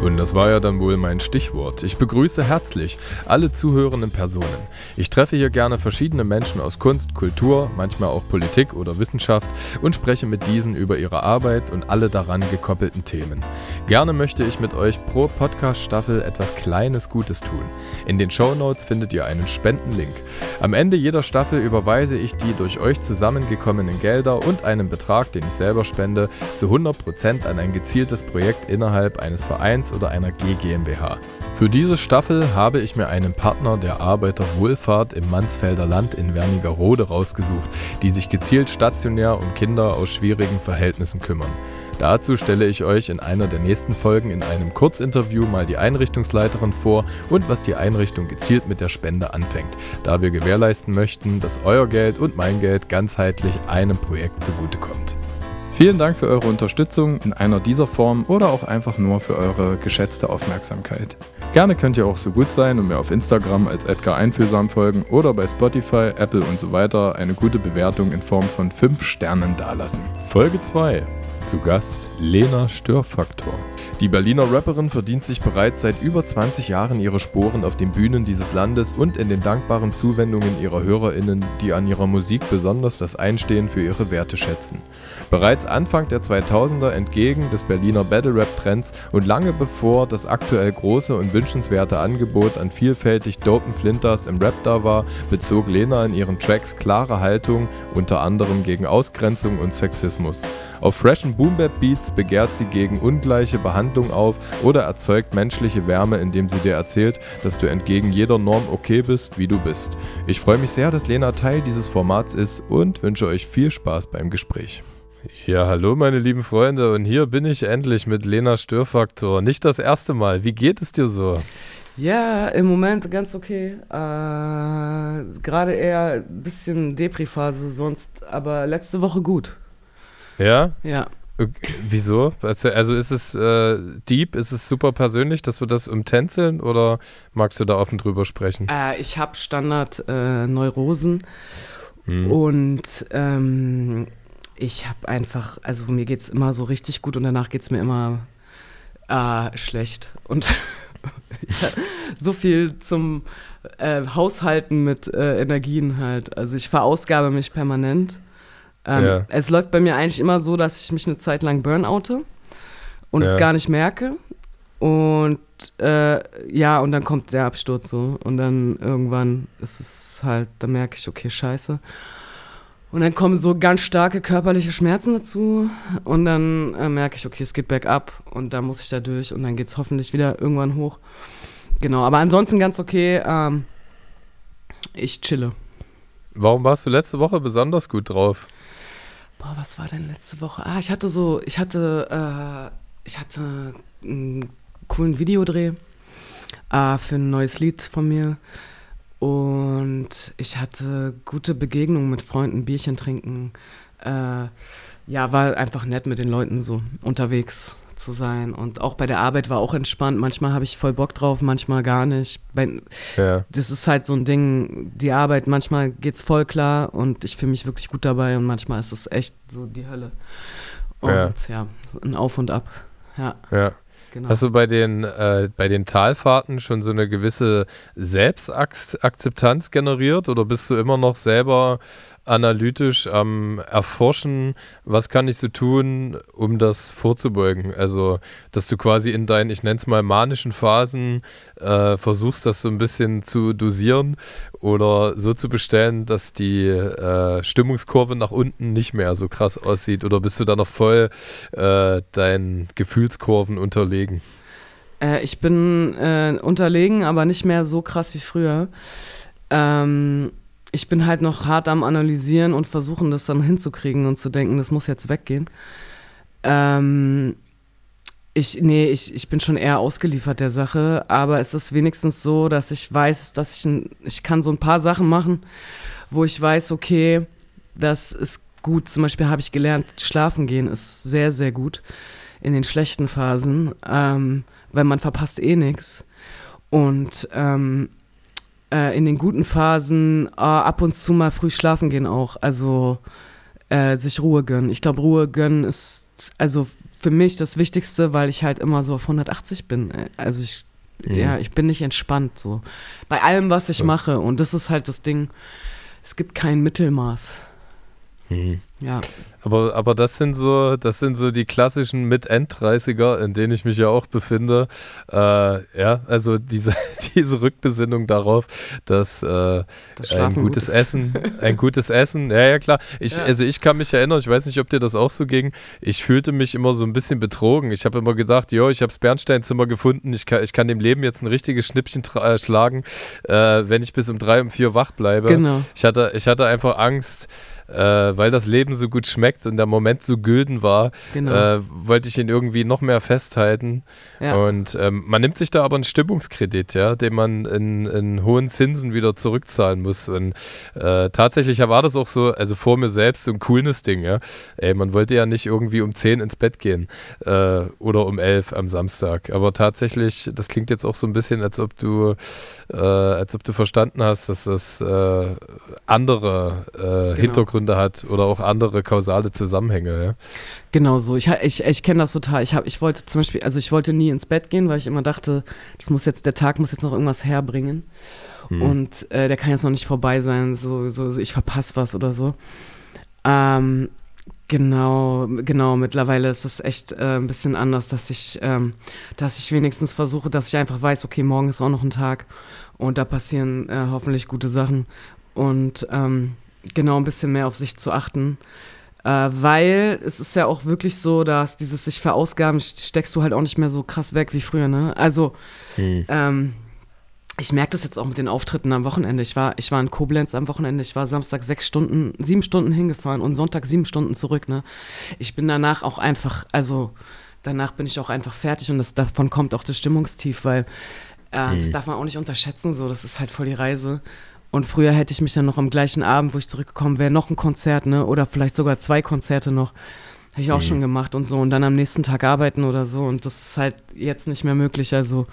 Und das war ja dann wohl mein Stichwort. Ich begrüße herzlich alle zuhörenden Personen. Ich treffe hier gerne verschiedene Menschen aus Kunst, Kultur, manchmal auch Politik oder Wissenschaft und spreche mit diesen über ihre Arbeit und alle daran gekoppelten Themen. Gerne möchte ich mit euch pro Podcast-Staffel etwas Kleines Gutes tun. In den Show Notes findet ihr einen Spendenlink. Am Ende jeder Staffel überweise ich die durch euch zusammengekommenen Gelder und einen Betrag, den ich selber spende, zu 100% an ein gezieltes Projekt innerhalb eines Vereins Vereins oder einer G GmbH. Für diese Staffel habe ich mir einen Partner der Arbeiterwohlfahrt im Mansfelder Land in Wernigerode rausgesucht, die sich gezielt stationär um Kinder aus schwierigen Verhältnissen kümmern. Dazu stelle ich euch in einer der nächsten Folgen in einem Kurzinterview mal die Einrichtungsleiterin vor und was die Einrichtung gezielt mit der Spende anfängt, da wir gewährleisten möchten, dass euer Geld und mein Geld ganzheitlich einem Projekt zugutekommt. Vielen Dank für eure Unterstützung in einer dieser Form oder auch einfach nur für eure geschätzte Aufmerksamkeit. Gerne könnt ihr auch so gut sein und mir auf Instagram als Edgar Einfühlsam folgen oder bei Spotify, Apple und so weiter eine gute Bewertung in Form von 5 Sternen dalassen. Folge 2 zu Gast Lena Störfaktor. Die Berliner Rapperin verdient sich bereits seit über 20 Jahren ihre Sporen auf den Bühnen dieses Landes und in den dankbaren Zuwendungen ihrer HörerInnen, die an ihrer Musik besonders das Einstehen für ihre Werte schätzen. Bereits Anfang der 2000er entgegen des Berliner Battle Rap Trends und lange bevor das aktuell große und wünschenswerte Angebot an vielfältig dopen Flinters im Rap da war, bezog Lena in ihren Tracks klare Haltung, unter anderem gegen Ausgrenzung und Sexismus. Auf freshen Boom-Bap-Beats begehrt sie gegen ungleiche Behandlung auf oder erzeugt menschliche Wärme, indem sie dir erzählt, dass du entgegen jeder Norm okay bist, wie du bist. Ich freue mich sehr, dass Lena Teil dieses Formats ist und wünsche euch viel Spaß beim Gespräch. Ja, hallo meine lieben Freunde und hier bin ich endlich mit Lena Störfaktor. Nicht das erste Mal. Wie geht es dir so? Ja, im Moment ganz okay. Äh, Gerade eher ein bisschen Depri-Phase, sonst aber letzte Woche gut. Ja? Ja. Okay, wieso? Also, also ist es äh, deep, ist es super persönlich, dass wir das umtänzeln oder magst du da offen drüber sprechen? Äh, ich habe Standard-Neurosen äh, hm. und ähm, ich habe einfach, also mir geht es immer so richtig gut und danach geht es mir immer äh, schlecht. Und so viel zum äh, Haushalten mit äh, Energien halt. Also ich verausgabe mich permanent. Ähm, ja. Es läuft bei mir eigentlich immer so, dass ich mich eine Zeit lang burnoute und ja. es gar nicht merke. Und äh, ja, und dann kommt der Absturz so. Und dann irgendwann ist es halt, da merke ich, okay, scheiße. Und dann kommen so ganz starke körperliche Schmerzen dazu. Und dann äh, merke ich, okay, es geht bergab. Und dann muss ich da durch. Und dann geht es hoffentlich wieder irgendwann hoch. Genau, aber ansonsten ganz okay. Ähm, ich chille. Warum warst du letzte Woche besonders gut drauf? Boah, was war denn letzte Woche? Ah, ich hatte so, ich hatte, äh, ich hatte einen coolen Videodreh äh, für ein neues Lied von mir. Und ich hatte gute Begegnungen mit Freunden, Bierchen trinken. Äh, ja, war einfach nett mit den Leuten so unterwegs zu sein. Und auch bei der Arbeit war auch entspannt. Manchmal habe ich voll Bock drauf, manchmal gar nicht. Bei, ja. Das ist halt so ein Ding, die Arbeit, manchmal geht es voll klar und ich fühle mich wirklich gut dabei und manchmal ist es echt so die Hölle. Und ja, ja ein Auf und Ab. Ja. ja. Genau. Hast du bei den, äh, bei den Talfahrten schon so eine gewisse Selbstakzeptanz generiert oder bist du immer noch selber analytisch am Erforschen, was kann ich so tun, um das vorzubeugen. Also, dass du quasi in deinen, ich nenne es mal, manischen Phasen äh, versuchst, das so ein bisschen zu dosieren oder so zu bestellen, dass die äh, Stimmungskurve nach unten nicht mehr so krass aussieht. Oder bist du da noch voll äh, deinen Gefühlskurven unterlegen? Äh, ich bin äh, unterlegen, aber nicht mehr so krass wie früher. Ähm, ich bin halt noch hart am Analysieren und versuchen, das dann hinzukriegen und zu denken, das muss jetzt weggehen. Ähm, ich, nee, ich, ich bin schon eher ausgeliefert der Sache, aber es ist wenigstens so, dass ich weiß, dass ich, ein, ich kann so ein paar Sachen machen, wo ich weiß, okay, das ist gut. Zum Beispiel habe ich gelernt, schlafen gehen ist sehr, sehr gut in den schlechten Phasen, ähm, weil man verpasst eh nichts. Und ähm, äh, in den guten Phasen äh, ab und zu mal früh schlafen gehen auch. Also äh, sich Ruhe gönnen. Ich glaube, Ruhe gönnen ist also für mich das Wichtigste, weil ich halt immer so auf 180 bin. Also ich, mhm. ja, ich bin nicht entspannt so. Bei allem, was ich ja. mache. Und das ist halt das Ding. Es gibt kein Mittelmaß. Mhm. Ja. Aber, aber das sind so, das sind so die klassischen Mit-End-30er, in denen ich mich ja auch befinde. Äh, ja, also diese, diese Rückbesinnung darauf, dass äh, das ein gutes gut Essen, ein gutes Essen, ja, ja, klar. Ich, ja. Also ich kann mich erinnern, ich weiß nicht, ob dir das auch so ging. Ich fühlte mich immer so ein bisschen betrogen. Ich habe immer gedacht, jo, ich habe das Bernsteinzimmer gefunden, ich kann, ich kann dem Leben jetzt ein richtiges Schnippchen äh, schlagen, äh, wenn ich bis um drei, um vier wach bleibe. Genau. Ich hatte, ich hatte einfach Angst, äh, weil das Leben so gut schmeckt und der Moment so gülden war, genau. äh, wollte ich ihn irgendwie noch mehr festhalten. Ja. Und ähm, man nimmt sich da aber einen Stimmungskredit, ja, den man in, in hohen Zinsen wieder zurückzahlen muss. Und äh, tatsächlich war das auch so, also vor mir selbst so ein cooles Ding, ja. Ey, man wollte ja nicht irgendwie um 10 ins Bett gehen äh, oder um 11 am Samstag. Aber tatsächlich, das klingt jetzt auch so ein bisschen, als ob du, äh, als ob du verstanden hast, dass das äh, andere genau. Hintergründe Hintergründe hat oder auch andere kausale Zusammenhänge. Ja? Genau so. Ich, ich, ich kenne das total. Ich, hab, ich wollte zum Beispiel, also ich wollte nie ins Bett gehen, weil ich immer dachte, das muss jetzt, der Tag muss jetzt noch irgendwas herbringen. Hm. Und äh, der kann jetzt noch nicht vorbei sein. So, so, so ich verpasse was oder so. Ähm, Genau, genau. Mittlerweile ist es echt äh, ein bisschen anders, dass ich, ähm, dass ich wenigstens versuche, dass ich einfach weiß, okay, morgen ist auch noch ein Tag und da passieren äh, hoffentlich gute Sachen. Und ähm, genau ein bisschen mehr auf sich zu achten. Äh, weil es ist ja auch wirklich so, dass dieses sich verausgaben steckst du halt auch nicht mehr so krass weg wie früher, ne? Also, hm. ähm, ich merke das jetzt auch mit den Auftritten am Wochenende. Ich war, ich war in Koblenz am Wochenende. Ich war Samstag sechs Stunden, sieben Stunden hingefahren und Sonntag sieben Stunden zurück. Ne? Ich bin danach auch einfach, also danach bin ich auch einfach fertig und das, davon kommt auch das Stimmungstief, weil äh, hm. das darf man auch nicht unterschätzen. So, das ist halt voll die Reise. Und früher hätte ich mich dann noch am gleichen Abend, wo ich zurückgekommen wäre, noch ein Konzert, ne? Oder vielleicht sogar zwei Konzerte noch. Habe ich auch mhm. schon gemacht und so. Und dann am nächsten Tag arbeiten oder so. Und das ist halt jetzt nicht mehr möglich. Also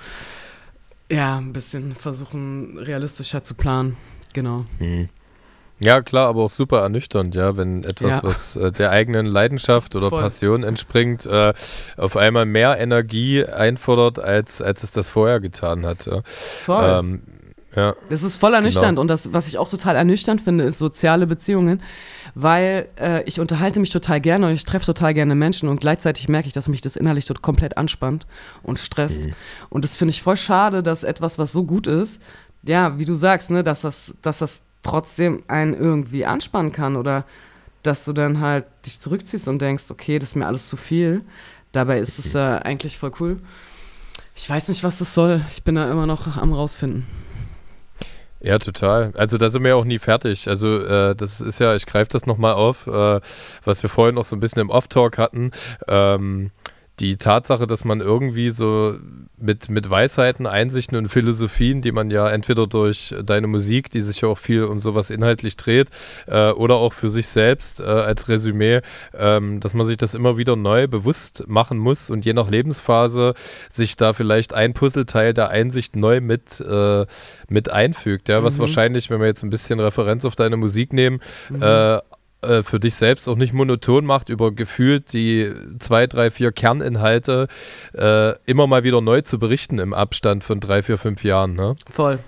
ja, ein bisschen versuchen, realistischer zu planen. Genau. Mhm. Ja, klar, aber auch super ernüchternd, ja, wenn etwas, ja. was äh, der eigenen Leidenschaft oder Voll. Passion entspringt, äh, auf einmal mehr Energie einfordert, als, als es das vorher getan hat. Ja. Voll. Ähm, ja. Das ist voll ernüchternd. Genau. Und das, was ich auch total ernüchternd finde, ist soziale Beziehungen, weil äh, ich unterhalte mich total gerne und ich treffe total gerne Menschen und gleichzeitig merke ich, dass mich das innerlich so komplett anspannt und stresst. Mhm. Und das finde ich voll schade, dass etwas, was so gut ist, ja, wie du sagst, ne, dass das, dass das trotzdem einen irgendwie anspannen kann oder dass du dann halt dich zurückziehst und denkst, okay, das ist mir alles zu viel. Dabei ist es äh, eigentlich voll cool. Ich weiß nicht, was das soll. Ich bin da immer noch am rausfinden. Ja, total. Also da sind wir ja auch nie fertig. Also äh, das ist ja, ich greife das nochmal auf, äh, was wir vorhin noch so ein bisschen im Off-Talk hatten. Ähm, die Tatsache, dass man irgendwie so mit, mit Weisheiten, Einsichten und Philosophien, die man ja entweder durch deine Musik, die sich ja auch viel um sowas inhaltlich dreht, äh, oder auch für sich selbst äh, als Resümee, ähm, dass man sich das immer wieder neu bewusst machen muss und je nach Lebensphase sich da vielleicht ein Puzzleteil der Einsicht neu mit, äh, mit einfügt. Ja, was mhm. wahrscheinlich, wenn wir jetzt ein bisschen Referenz auf deine Musik nehmen, mhm. Äh, für dich selbst auch nicht monoton macht, über gefühlt die zwei, drei, vier Kerninhalte äh, immer mal wieder neu zu berichten im Abstand von drei, vier, fünf Jahren. Ne? Voll.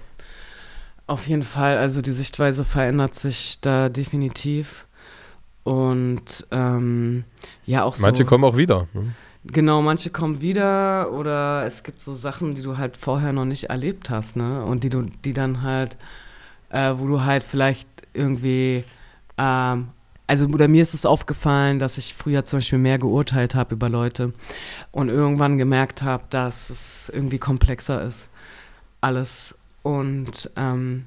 Auf jeden Fall, also die Sichtweise verändert sich da definitiv. Und ähm, ja, auch so. Manche kommen auch wieder. Ne? Genau, manche kommen wieder oder es gibt so Sachen, die du halt vorher noch nicht erlebt hast, ne? Und die du, die dann halt, äh, wo du halt vielleicht irgendwie, ähm, also oder mir ist es aufgefallen, dass ich früher zum Beispiel mehr geurteilt habe über Leute und irgendwann gemerkt habe, dass es irgendwie komplexer ist. Alles. Und ähm,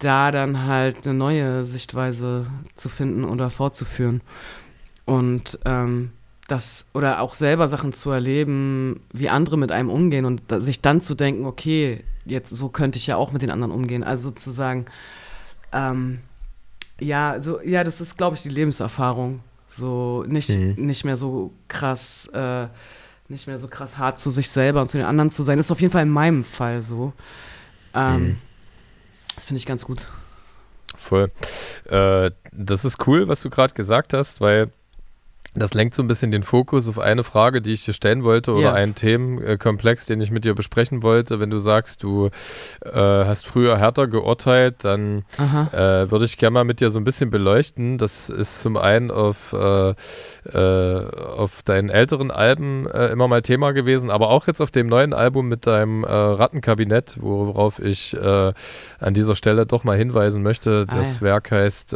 da dann halt eine neue Sichtweise zu finden oder fortzuführen. Und ähm, das oder auch selber Sachen zu erleben, wie andere mit einem umgehen und sich dann zu denken, okay, jetzt so könnte ich ja auch mit den anderen umgehen. Also sozusagen, ähm, ja, so, ja, das ist, glaube ich, die Lebenserfahrung. So nicht, mhm. nicht mehr so krass, äh, nicht mehr so krass hart zu sich selber und zu den anderen zu sein. Das ist auf jeden Fall in meinem Fall so. Ähm, mhm. Das finde ich ganz gut. Voll. Äh, das ist cool, was du gerade gesagt hast, weil das lenkt so ein bisschen den Fokus auf eine Frage, die ich dir stellen wollte oder ja. einen Themenkomplex, den ich mit dir besprechen wollte. Wenn du sagst, du äh, hast früher härter geurteilt, dann äh, würde ich gerne mal mit dir so ein bisschen beleuchten. Das ist zum einen auf, äh, äh auf deinen älteren Alben äh, immer mal Thema gewesen, aber auch jetzt auf dem neuen Album mit deinem äh, Rattenkabinett, worauf ich an dieser Stelle doch mal hinweisen möchte. Ah, das ja. Werk heißt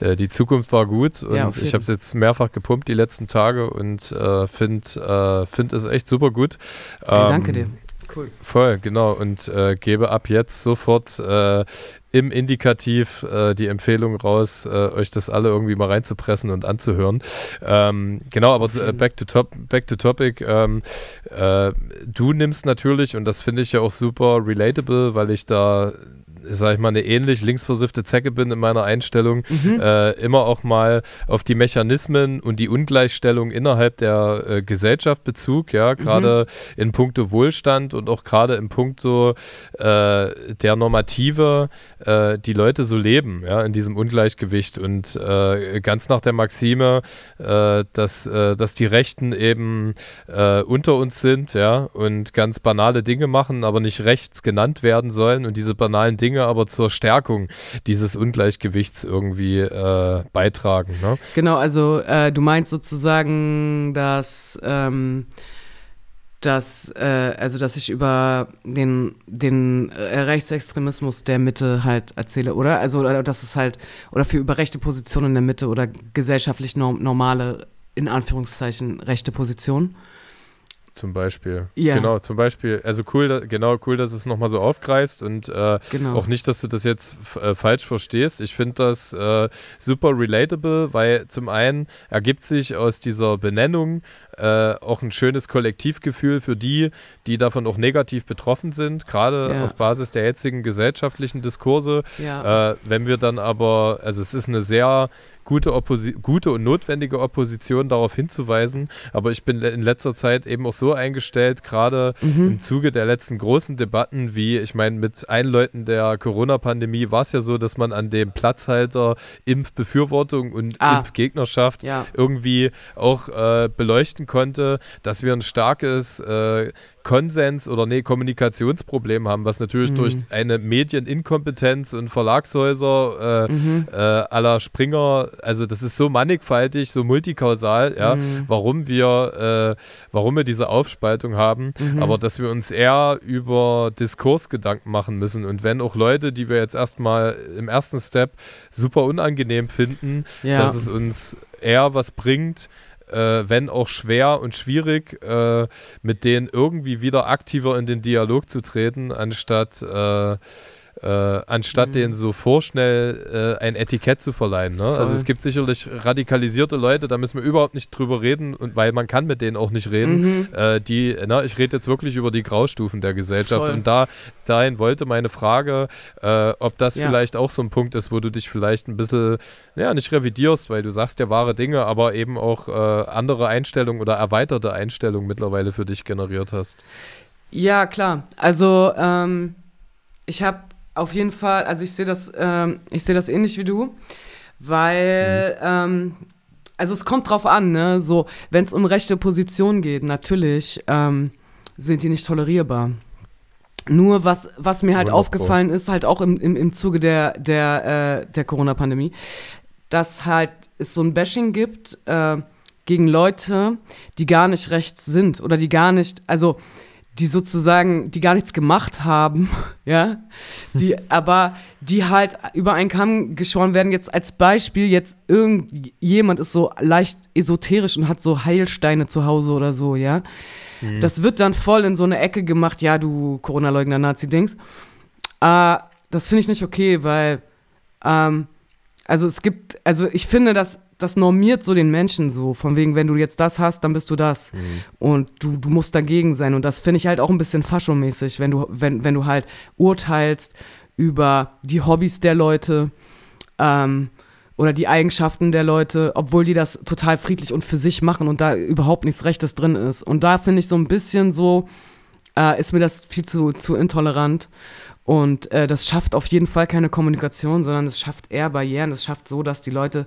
Die Zukunft war gut und ja, ich habe es jetzt mehrfach gepumpt die letzten Tage und äh, finde äh, find es echt super gut. Hey, ähm, danke dir. Cool. Voll, genau. Und äh, gebe ab jetzt sofort äh, im Indikativ äh, die Empfehlung raus, äh, euch das alle irgendwie mal reinzupressen und anzuhören. Ähm, genau, aber äh, back, to top, back to topic. Ähm, äh, du nimmst natürlich, und das finde ich ja auch super relatable, weil ich da sag ich mal, eine ähnlich linksversiffte Zecke bin in meiner Einstellung, mhm. äh, immer auch mal auf die Mechanismen und die Ungleichstellung innerhalb der äh, Gesellschaft Bezug, ja, gerade mhm. in puncto Wohlstand und auch gerade in puncto äh, der Normative, äh, die Leute so leben, ja, in diesem Ungleichgewicht und äh, ganz nach der Maxime, äh, dass, dass die Rechten eben unter uns sind, ja, und ganz banale Dinge machen, aber nicht rechts genannt werden sollen und diese banalen Dinge Dinge aber zur Stärkung dieses Ungleichgewichts irgendwie äh, beitragen. Ne? Genau, also äh, du meinst sozusagen, dass ähm, dass, äh, also dass ich über den, den äh, Rechtsextremismus der Mitte halt erzähle, oder? Also, oder dass es halt, oder für über rechte Positionen in der Mitte oder gesellschaftlich norm normale, in Anführungszeichen, rechte Positionen. Zum Beispiel. Ja. Genau, zum Beispiel. Also cool, genau, cool, dass du es nochmal so aufgreifst und äh, genau. auch nicht, dass du das jetzt äh, falsch verstehst. Ich finde das äh, super relatable, weil zum einen ergibt sich aus dieser Benennung äh, auch ein schönes Kollektivgefühl für die, die davon auch negativ betroffen sind, gerade ja. auf Basis der jetzigen gesellschaftlichen Diskurse. Ja. Äh, wenn wir dann aber, also es ist eine sehr gute, Opposi gute und notwendige Opposition darauf hinzuweisen. Aber ich bin in letzter Zeit eben auch so eingestellt, gerade mhm. im Zuge der letzten großen Debatten, wie ich meine, mit Einläuten der Corona-Pandemie war es ja so, dass man an dem Platzhalter Impfbefürwortung und ah. Impfgegnerschaft ja. irgendwie auch äh, beleuchten konnte, dass wir ein starkes äh, Konsens oder nee, Kommunikationsproblem haben, was natürlich mhm. durch eine Medieninkompetenz und Verlagshäuser äh, mhm. äh, aller Springer, also das ist so mannigfaltig, so multikausal, ja, mhm. warum wir, äh, warum wir diese Aufspaltung haben, mhm. aber dass wir uns eher über Diskurs Gedanken machen müssen und wenn auch Leute, die wir jetzt erstmal im ersten Step super unangenehm finden, ja. dass es uns eher was bringt, äh, wenn auch schwer und schwierig, äh, mit denen irgendwie wieder aktiver in den Dialog zu treten, anstatt äh, äh, anstatt mhm. denen so vorschnell äh, ein Etikett zu verleihen. Ne? Also es gibt sicherlich radikalisierte Leute, da müssen wir überhaupt nicht drüber reden, und weil man kann mit denen auch nicht reden. Mhm. Äh, die, na, ich rede jetzt wirklich über die Graustufen der Gesellschaft. Voll. Und da dahin wollte meine Frage, äh, ob das ja. vielleicht auch so ein Punkt ist, wo du dich vielleicht ein bisschen, ja, nicht revidierst, weil du sagst ja wahre Dinge, aber eben auch äh, andere Einstellungen oder erweiterte Einstellungen mittlerweile für dich generiert hast. Ja, klar. Also ähm, ich habe auf jeden Fall, also ich sehe das, ähm, ich sehe das ähnlich wie du, weil, mhm. ähm, also es kommt drauf an, ne? So, wenn es um rechte Positionen geht, natürlich ähm, sind die nicht tolerierbar. Nur was, was mir halt aufgefallen ist, halt auch im, im, im Zuge der, der, äh, der Corona-Pandemie, dass halt es so ein Bashing gibt äh, gegen Leute, die gar nicht rechts sind oder die gar nicht, also die sozusagen, die gar nichts gemacht haben, ja, die aber die halt über einen Kamm geschoren werden. Jetzt als Beispiel, jetzt irgendjemand ist so leicht esoterisch und hat so Heilsteine zu Hause oder so, ja. Mhm. Das wird dann voll in so eine Ecke gemacht, ja, du Corona-Leugner, Nazi-Dings. Äh, das finde ich nicht okay, weil, ähm, also es gibt, also ich finde, dass das normiert so den Menschen so, von wegen, wenn du jetzt das hast, dann bist du das. Mhm. Und du, du musst dagegen sein. Und das finde ich halt auch ein bisschen faschomäßig, wenn du, wenn, wenn du halt urteilst über die Hobbys der Leute ähm, oder die Eigenschaften der Leute, obwohl die das total friedlich und für sich machen und da überhaupt nichts Rechtes drin ist. Und da finde ich so ein bisschen so, äh, ist mir das viel zu, zu intolerant. Und äh, das schafft auf jeden Fall keine Kommunikation, sondern es schafft eher Barrieren. Es schafft so, dass die Leute,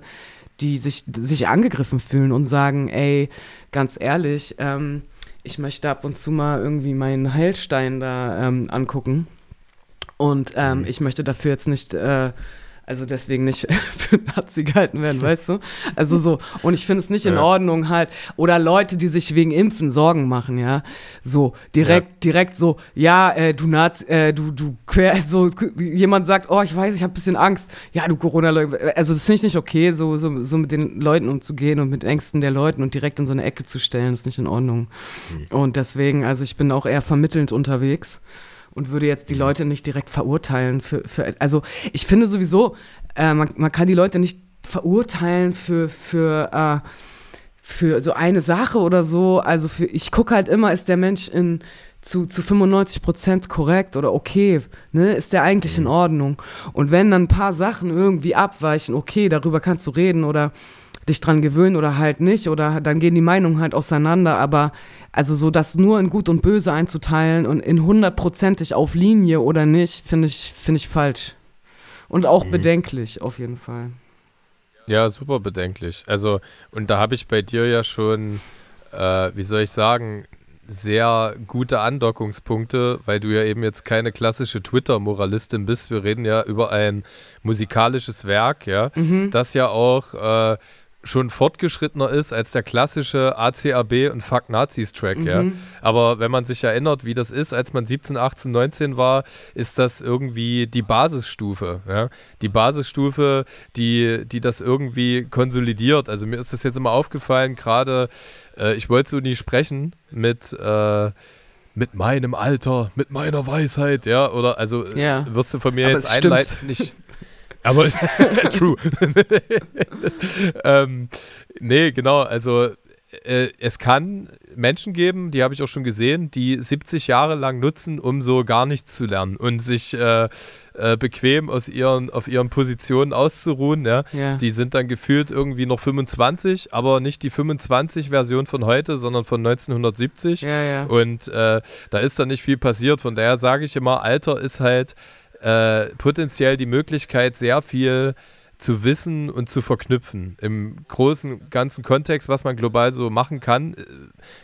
die sich, sich angegriffen fühlen und sagen, ey, ganz ehrlich, ähm, ich möchte ab und zu mal irgendwie meinen Heilstein da ähm, angucken. Und ähm, mhm. ich möchte dafür jetzt nicht, äh, also deswegen nicht für Nazi gehalten werden, weißt du? Also so, und ich finde es nicht in Ordnung halt, oder Leute, die sich wegen Impfen Sorgen machen, ja, so, direkt, ja. direkt so, ja, äh, du Nazi, äh, du, du, quer, so, jemand sagt, oh, ich weiß, ich habe ein bisschen Angst, ja, du Corona-Leugner, also das finde ich nicht okay, so, so, so mit den Leuten umzugehen und mit Ängsten der Leuten und direkt in so eine Ecke zu stellen, ist nicht in Ordnung. Mhm. Und deswegen, also ich bin auch eher vermittelnd unterwegs und würde jetzt die Leute nicht direkt verurteilen für, für also ich finde sowieso, äh, man, man kann die Leute nicht verurteilen für, für, äh, für so eine Sache oder so. Also für, ich gucke halt immer, ist der Mensch in zu, zu 95 Prozent korrekt oder okay, ne, ist der eigentlich in mhm. Ordnung? Und wenn dann ein paar Sachen irgendwie abweichen, okay, darüber kannst du reden oder dich dran gewöhnen oder halt nicht oder dann gehen die Meinungen halt auseinander, aber also so das nur in Gut und Böse einzuteilen und in hundertprozentig auf Linie oder nicht, finde ich, finde ich falsch. Und auch mhm. bedenklich, auf jeden Fall. Ja, super bedenklich. Also, und da habe ich bei dir ja schon, äh, wie soll ich sagen, sehr gute Andockungspunkte, weil du ja eben jetzt keine klassische Twitter-Moralistin bist. Wir reden ja über ein musikalisches Werk, ja, mhm. das ja auch äh, schon fortgeschrittener ist als der klassische ACAB und Fuck Nazis Track, mhm. ja. Aber wenn man sich erinnert, wie das ist, als man 17, 18, 19 war, ist das irgendwie die Basisstufe, ja. Die Basisstufe, die, die das irgendwie konsolidiert. Also mir ist das jetzt immer aufgefallen, gerade, äh, ich wollte so nie sprechen mit, äh, mit meinem Alter, mit meiner Weisheit, ja, oder also ja. wirst du von mir Aber jetzt einleiten, nicht, aber true. ähm, nee, genau, also äh, es kann Menschen geben, die habe ich auch schon gesehen, die 70 Jahre lang nutzen, um so gar nichts zu lernen und sich äh, äh, bequem aus ihren, auf ihren Positionen auszuruhen. Ja? ja? Die sind dann gefühlt irgendwie noch 25, aber nicht die 25-Version von heute, sondern von 1970. Ja, ja. Und äh, da ist dann nicht viel passiert. Von daher sage ich immer, Alter ist halt äh, potenziell die Möglichkeit, sehr viel zu wissen und zu verknüpfen. Im großen, ganzen Kontext, was man global so machen kann, äh,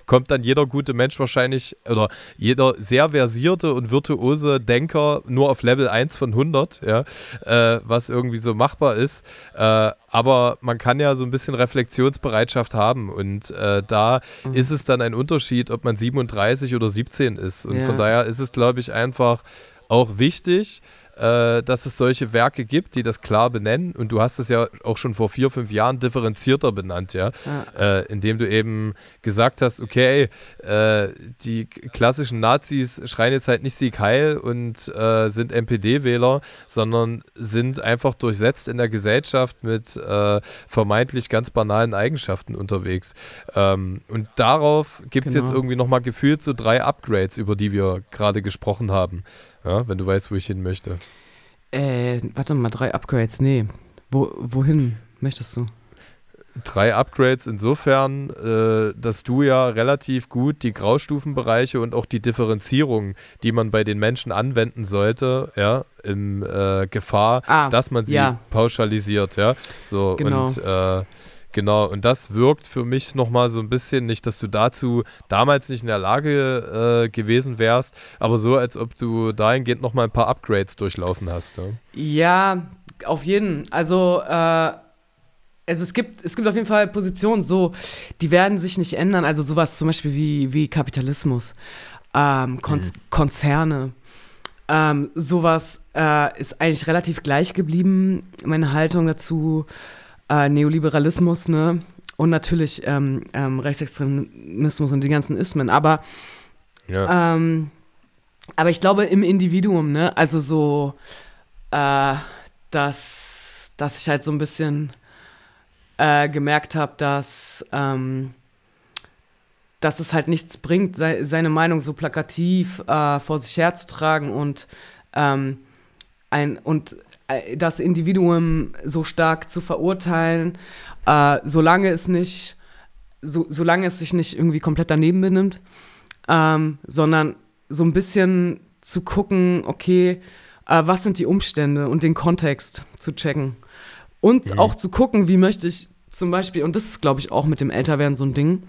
kommt dann jeder gute Mensch wahrscheinlich oder jeder sehr versierte und virtuose Denker nur auf Level 1 von 100, ja, äh, was irgendwie so machbar ist. Äh, aber man kann ja so ein bisschen Reflexionsbereitschaft haben und äh, da mhm. ist es dann ein Unterschied, ob man 37 oder 17 ist. Und ja. von daher ist es, glaube ich, einfach auch wichtig, äh, dass es solche Werke gibt, die das klar benennen. Und du hast es ja auch schon vor vier, fünf Jahren differenzierter benannt, ja. ja. Äh, indem du eben gesagt hast, okay, äh, die klassischen Nazis schreien jetzt halt nicht Sieg Heil und äh, sind NPD-Wähler, sondern sind einfach durchsetzt in der Gesellschaft mit äh, vermeintlich ganz banalen Eigenschaften unterwegs. Ähm, und darauf gibt es genau. jetzt irgendwie nochmal gefühlt so drei Upgrades, über die wir gerade gesprochen haben. Ja, wenn du weißt, wo ich hin möchte. Äh, warte mal, drei Upgrades. Nee. Wo, wohin möchtest du? Drei Upgrades insofern, äh, dass du ja relativ gut die Graustufenbereiche und auch die Differenzierung, die man bei den Menschen anwenden sollte, ja, in äh, Gefahr, ah, dass man sie ja. pauschalisiert, ja. So genau. und äh, Genau, und das wirkt für mich nochmal so ein bisschen, nicht, dass du dazu damals nicht in der Lage äh, gewesen wärst, aber so, als ob du dahingehend nochmal ein paar Upgrades durchlaufen hast. Ne? Ja, auf jeden. Also, äh, also es gibt, es gibt auf jeden Fall Positionen, so, die werden sich nicht ändern. Also sowas zum Beispiel wie, wie Kapitalismus, ähm, Kon mhm. Konzerne. Ähm, sowas äh, ist eigentlich relativ gleich geblieben, meine Haltung dazu äh, Neoliberalismus, ne? Und natürlich ähm, ähm, Rechtsextremismus und die ganzen Ismen. Aber, ja. ähm, aber ich glaube im Individuum, ne? Also so, äh, dass, dass ich halt so ein bisschen äh, gemerkt habe, dass, ähm, dass es halt nichts bringt, se seine Meinung so plakativ äh, vor sich herzutragen und ähm, ein und das Individuum so stark zu verurteilen, äh, solange es nicht, so, solange es sich nicht irgendwie komplett daneben benimmt, ähm, sondern so ein bisschen zu gucken, okay, äh, was sind die Umstände und den Kontext zu checken. Und mhm. auch zu gucken, wie möchte ich zum Beispiel, und das ist, glaube ich, auch mit dem Älterwerden so ein Ding,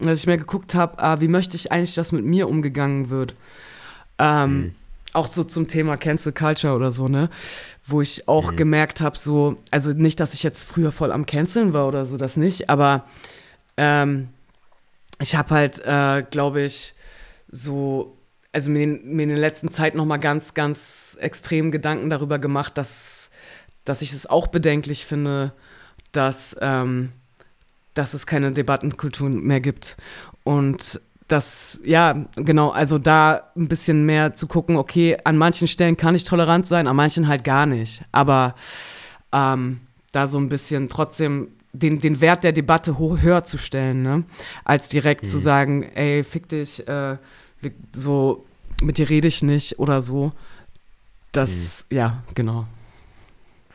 dass ich mir geguckt habe, äh, wie möchte ich eigentlich, dass mit mir umgegangen wird. Ähm, mhm. Auch so zum Thema Cancel Culture oder so, ne? wo ich auch mhm. gemerkt habe, so, also nicht, dass ich jetzt früher voll am Canceln war oder so, das nicht, aber ähm, ich habe halt, äh, glaube ich, so, also mir, mir in der letzten Zeit nochmal ganz, ganz extrem Gedanken darüber gemacht, dass, dass ich es auch bedenklich finde, dass, ähm, dass es keine Debattenkultur mehr gibt. Und das, ja, genau, also da ein bisschen mehr zu gucken, okay, an manchen Stellen kann ich tolerant sein, an manchen halt gar nicht. Aber ähm, da so ein bisschen trotzdem den, den Wert der Debatte hoch, höher zu stellen, ne? als direkt mhm. zu sagen, ey, fick dich, äh, so, mit dir rede ich nicht oder so. Das, mhm. ja, genau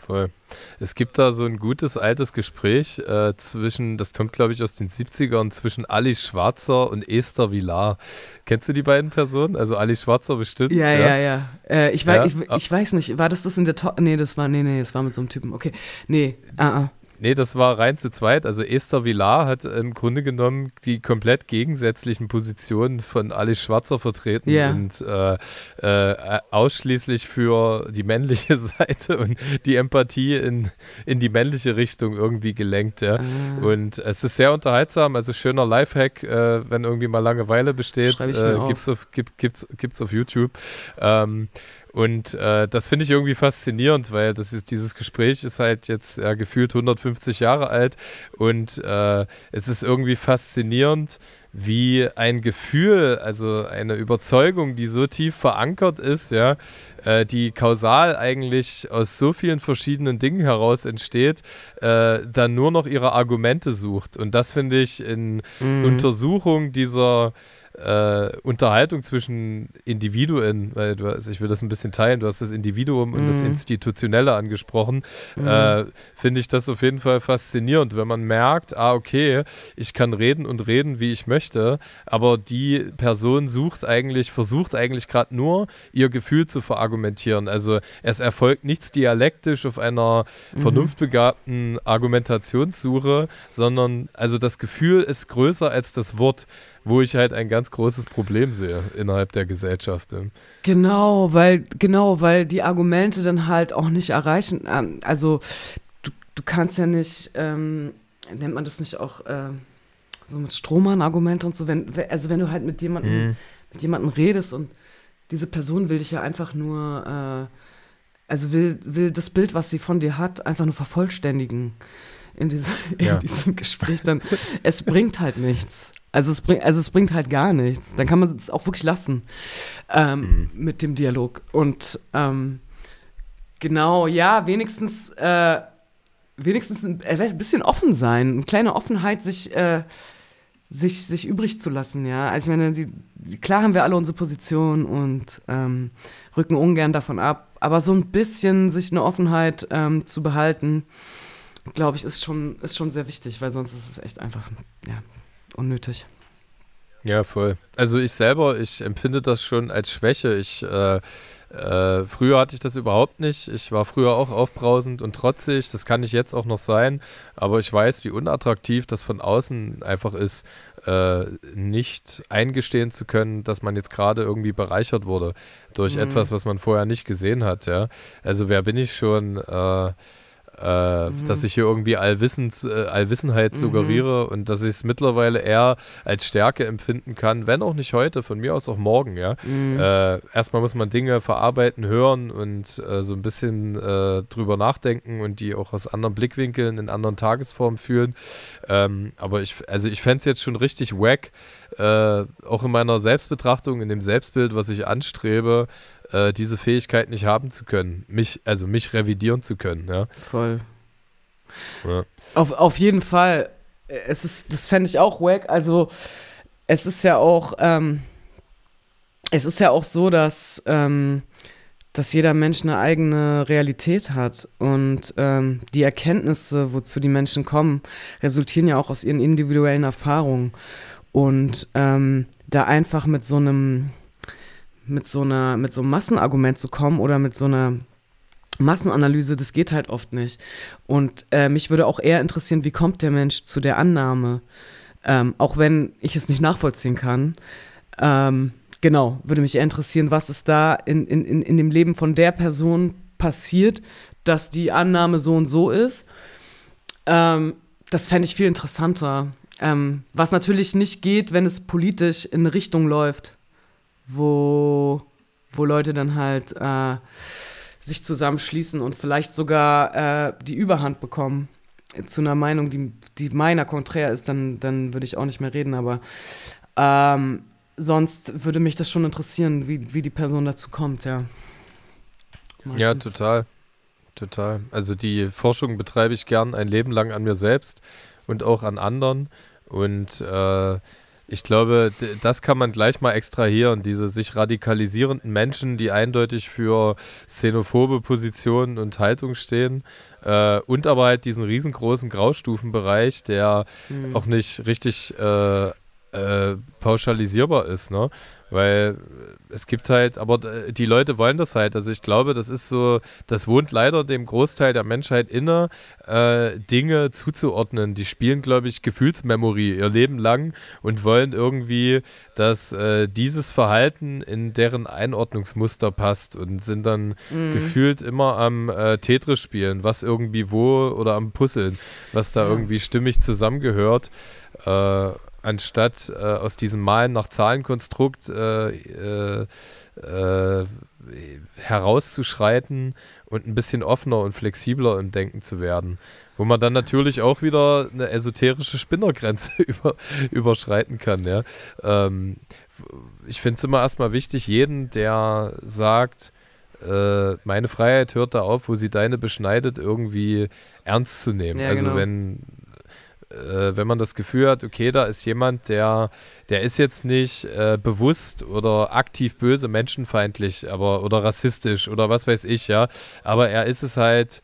voll. Es gibt da so ein gutes altes Gespräch äh, zwischen, das kommt glaube ich aus den 70ern, zwischen Alice Schwarzer und Esther Villar. Kennst du die beiden Personen? Also Alice Schwarzer bestimmt. Ja, ja, ja. ja. Äh, ich, weiß, ja? Ich, ich, weiß nicht, war das das in der Top? Nee, das war, nee, nee, das war mit so einem Typen. Okay, nee, ah, uh, ah. Nee, das war rein zu zweit. Also Esther Villar hat im Grunde genommen die komplett gegensätzlichen Positionen von Alice Schwarzer vertreten yeah. und äh, äh, ausschließlich für die männliche Seite und die Empathie in, in die männliche Richtung irgendwie gelenkt. Ja. Ah. Und es ist sehr unterhaltsam, also schöner Lifehack, äh, wenn irgendwie mal Langeweile besteht, äh, gibt es auf, gibt, gibt's, gibt's auf YouTube. Ähm, und äh, das finde ich irgendwie faszinierend, weil das ist, dieses Gespräch ist halt jetzt ja, gefühlt 150 Jahre alt und äh, es ist irgendwie faszinierend, wie ein Gefühl, also eine Überzeugung, die so tief verankert ist, ja, äh, die kausal eigentlich aus so vielen verschiedenen Dingen heraus entsteht, äh, dann nur noch ihre Argumente sucht. Und das finde ich in mhm. Untersuchung dieser äh, Unterhaltung zwischen Individuen, weil du, also ich will das ein bisschen teilen, du hast das Individuum mm. und das mhm. Institutionelle angesprochen, mm. äh, finde ich das auf jeden Fall faszinierend, wenn man merkt, ah, okay, ich kann reden und reden, wie ich möchte, aber die Person sucht eigentlich, versucht eigentlich gerade nur, ihr Gefühl zu verargumentieren. Also es erfolgt nichts dialektisch auf einer mm. vernunftbegabten Argumentationssuche, sondern also das Gefühl ist größer als das Wort wo ich halt ein ganz großes Problem sehe innerhalb der Gesellschaft. Genau, weil, genau, weil die Argumente dann halt auch nicht erreichen. Ähm, also du, du kannst ja nicht, ähm, nennt man das nicht auch äh, so mit Strohmann-Argumente und so, wenn, also wenn du halt mit jemandem, mhm. mit jemandem redest und diese Person will dich ja einfach nur, äh, also will, will das Bild, was sie von dir hat, einfach nur vervollständigen in, diese, ja. in diesem Gespräch, dann es bringt halt nichts. Also es, bring, also es bringt halt gar nichts. Dann kann man es auch wirklich lassen ähm, mhm. mit dem Dialog. Und ähm, genau, ja, wenigstens, äh, wenigstens ein, äh, ein, bisschen offen sein, eine kleine Offenheit, sich, äh, sich, sich übrig zu lassen, ja. Also ich meine, die, die, klar haben wir alle unsere Position und ähm, rücken ungern davon ab, aber so ein bisschen sich eine Offenheit ähm, zu behalten, glaube ich, ist schon, ist schon sehr wichtig, weil sonst ist es echt einfach, ja, unnötig. Ja, voll. Also ich selber, ich empfinde das schon als Schwäche. Ich äh, äh, früher hatte ich das überhaupt nicht. Ich war früher auch aufbrausend und trotzig. Das kann ich jetzt auch noch sein. Aber ich weiß, wie unattraktiv das von außen einfach ist, äh, nicht eingestehen zu können, dass man jetzt gerade irgendwie bereichert wurde durch mhm. etwas, was man vorher nicht gesehen hat. Ja? Also wer bin ich schon? Äh, äh, mhm. dass ich hier irgendwie Allwissens, äh, Allwissenheit mhm. suggeriere und dass ich es mittlerweile eher als Stärke empfinden kann, wenn auch nicht heute, von mir aus auch morgen, ja. Mhm. Äh, erstmal muss man Dinge verarbeiten, hören und äh, so ein bisschen äh, drüber nachdenken und die auch aus anderen Blickwinkeln, in anderen Tagesformen fühlen. Ähm, aber ich, also ich fände es jetzt schon richtig wack, auch in meiner Selbstbetrachtung, in dem Selbstbild, was ich anstrebe, äh, diese Fähigkeit nicht haben zu können, mich, also mich revidieren zu können. Ja. Voll. Ja. Auf, auf jeden Fall. Es ist, das fände ich auch wack. Also, es ist ja auch, ähm, es ist ja auch so, dass, ähm, dass jeder Mensch eine eigene Realität hat und ähm, die Erkenntnisse, wozu die Menschen kommen, resultieren ja auch aus ihren individuellen Erfahrungen. Und ähm, da einfach mit so einem mit so einer, mit so einem Massenargument zu kommen oder mit so einer Massenanalyse, das geht halt oft nicht. Und äh, mich würde auch eher interessieren, wie kommt der Mensch zu der Annahme, ähm, auch wenn ich es nicht nachvollziehen kann. Ähm, genau, würde mich eher interessieren, was ist da in, in, in dem Leben von der Person passiert, dass die Annahme so und so ist. Ähm, das fände ich viel interessanter. Ähm, was natürlich nicht geht, wenn es politisch in eine Richtung läuft wo, wo Leute dann halt äh, sich zusammenschließen und vielleicht sogar äh, die Überhand bekommen zu einer Meinung, die, die meiner konträr ist, dann, dann würde ich auch nicht mehr reden, aber ähm, sonst würde mich das schon interessieren, wie, wie die Person dazu kommt, ja. Meistens. Ja, total. Total. Also die Forschung betreibe ich gern ein Leben lang an mir selbst und auch an anderen. Und äh, ich glaube, das kann man gleich mal extrahieren, diese sich radikalisierenden Menschen, die eindeutig für xenophobe Positionen und Haltung stehen. Äh, und aber halt diesen riesengroßen Graustufenbereich, der mhm. auch nicht richtig äh, äh, pauschalisierbar ist, ne? Weil es gibt halt, aber die Leute wollen das halt. Also ich glaube, das ist so, das wohnt leider dem Großteil der Menschheit inne, äh, Dinge zuzuordnen. Die spielen, glaube ich, Gefühlsmemory ihr Leben lang und wollen irgendwie, dass äh, dieses Verhalten in deren Einordnungsmuster passt und sind dann mhm. gefühlt immer am äh, Tetris spielen, was irgendwie wo oder am Puzzeln, was da ja. irgendwie stimmig zusammengehört. Äh, anstatt äh, aus diesem Malen nach Zahlenkonstrukt äh, äh, äh, herauszuschreiten und ein bisschen offener und flexibler im Denken zu werden. Wo man dann natürlich auch wieder eine esoterische Spinnergrenze über, überschreiten kann. Ja? Ähm, ich finde es immer erstmal wichtig, jeden, der sagt, äh, meine Freiheit hört da auf, wo sie deine beschneidet, irgendwie ernst zu nehmen. Ja, also genau. wenn äh, wenn man das Gefühl hat, okay, da ist jemand, der, der ist jetzt nicht äh, bewusst oder aktiv böse, menschenfeindlich, aber oder rassistisch oder was weiß ich, ja, aber er ist es halt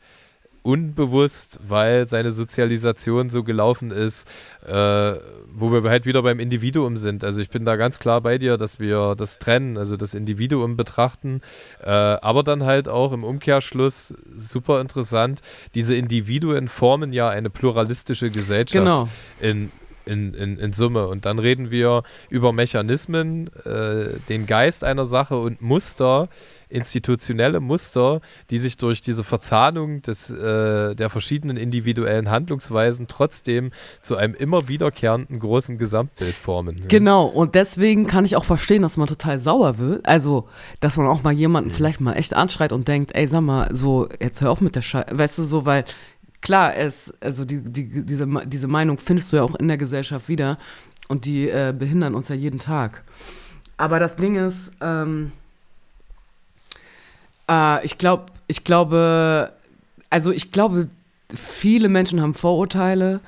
unbewusst, weil seine Sozialisation so gelaufen ist, äh, wo wir halt wieder beim Individuum sind. Also ich bin da ganz klar bei dir, dass wir das trennen, also das Individuum betrachten, äh, aber dann halt auch im Umkehrschluss super interessant, diese Individuen formen ja eine pluralistische Gesellschaft genau. in in, in, in Summe. Und dann reden wir über Mechanismen, äh, den Geist einer Sache und Muster, institutionelle Muster, die sich durch diese Verzahnung des, äh, der verschiedenen individuellen Handlungsweisen trotzdem zu einem immer wiederkehrenden großen Gesamtbild formen. Genau, und deswegen kann ich auch verstehen, dass man total sauer wird. Also, dass man auch mal jemanden mhm. vielleicht mal echt anschreit und denkt, ey, sag mal, so, jetzt hör auf mit der Scheiße. Weißt du, so, weil klar, es, also die, die, diese, diese Meinung findest du ja auch in der Gesellschaft wieder und die äh, behindern uns ja jeden Tag. Aber das Ding ist, ähm, äh, ich glaube, ich glaube, also ich glaube, viele Menschen haben Vorurteile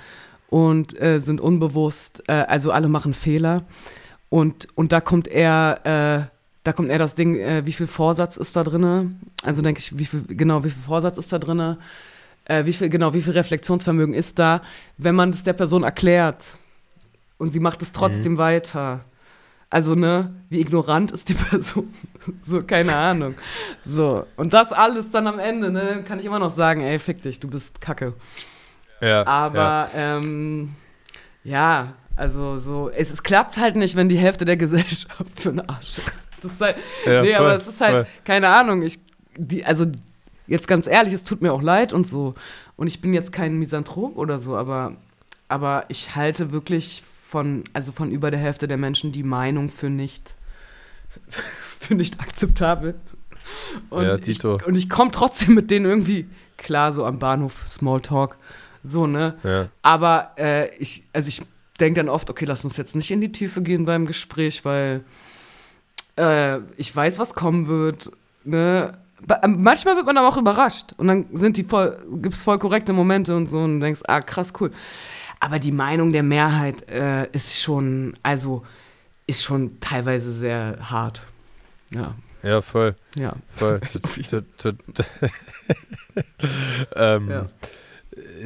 und äh, sind unbewusst, äh, also alle machen Fehler. Und, und da kommt eher, äh, da kommt eher das Ding, äh, wie viel Vorsatz ist da drin? Also denke ich, wie viel, genau, wie viel Vorsatz ist da drin? Äh, wie viel, genau, wie viel Reflexionsvermögen ist da, wenn man es der Person erklärt und sie macht es trotzdem mhm. weiter. Also, ne, wie ignorant ist die Person? so, keine Ahnung. So, und das alles dann am Ende, ne, kann ich immer noch sagen, ey, fick dich, du bist kacke. Ja. Aber, ja, ähm, ja also so, es, es, klappt halt nicht, wenn die Hälfte der Gesellschaft für einen Arsch ist. Das ist halt, ja, nee, voll, aber es ist halt, voll. keine Ahnung, ich, die, also jetzt ganz ehrlich, es tut mir auch leid und so. Und ich bin jetzt kein Misanthrop oder so, aber, aber ich halte wirklich von, also von über der Hälfte der Menschen die Meinung für nicht, für nicht akzeptabel. Und ja, Tito. Ich, und ich komme trotzdem mit denen irgendwie klar, so am Bahnhof Smalltalk. So, ne? Ja. Aber äh, ich, also ich denke dann oft, okay, lass uns jetzt nicht in die Tiefe gehen beim Gespräch, weil äh, ich weiß, was kommen wird. Ne? Ähm, manchmal wird man aber auch überrascht und dann sind die voll, gibt es voll korrekte Momente und so und denkst, ah, krass, cool. Aber die Meinung der Mehrheit äh, ist schon, also ist schon teilweise sehr hart. Ja. Ja, voll. Ja. Voll. ähm, ja.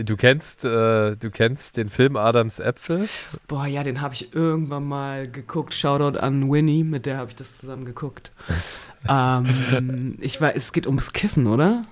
Du kennst, äh, du kennst den Film Adams Äpfel? Boah, ja, den habe ich irgendwann mal geguckt. Shoutout an Winnie, mit der habe ich das zusammen geguckt. ähm, ich weiß, es geht ums Kiffen, oder?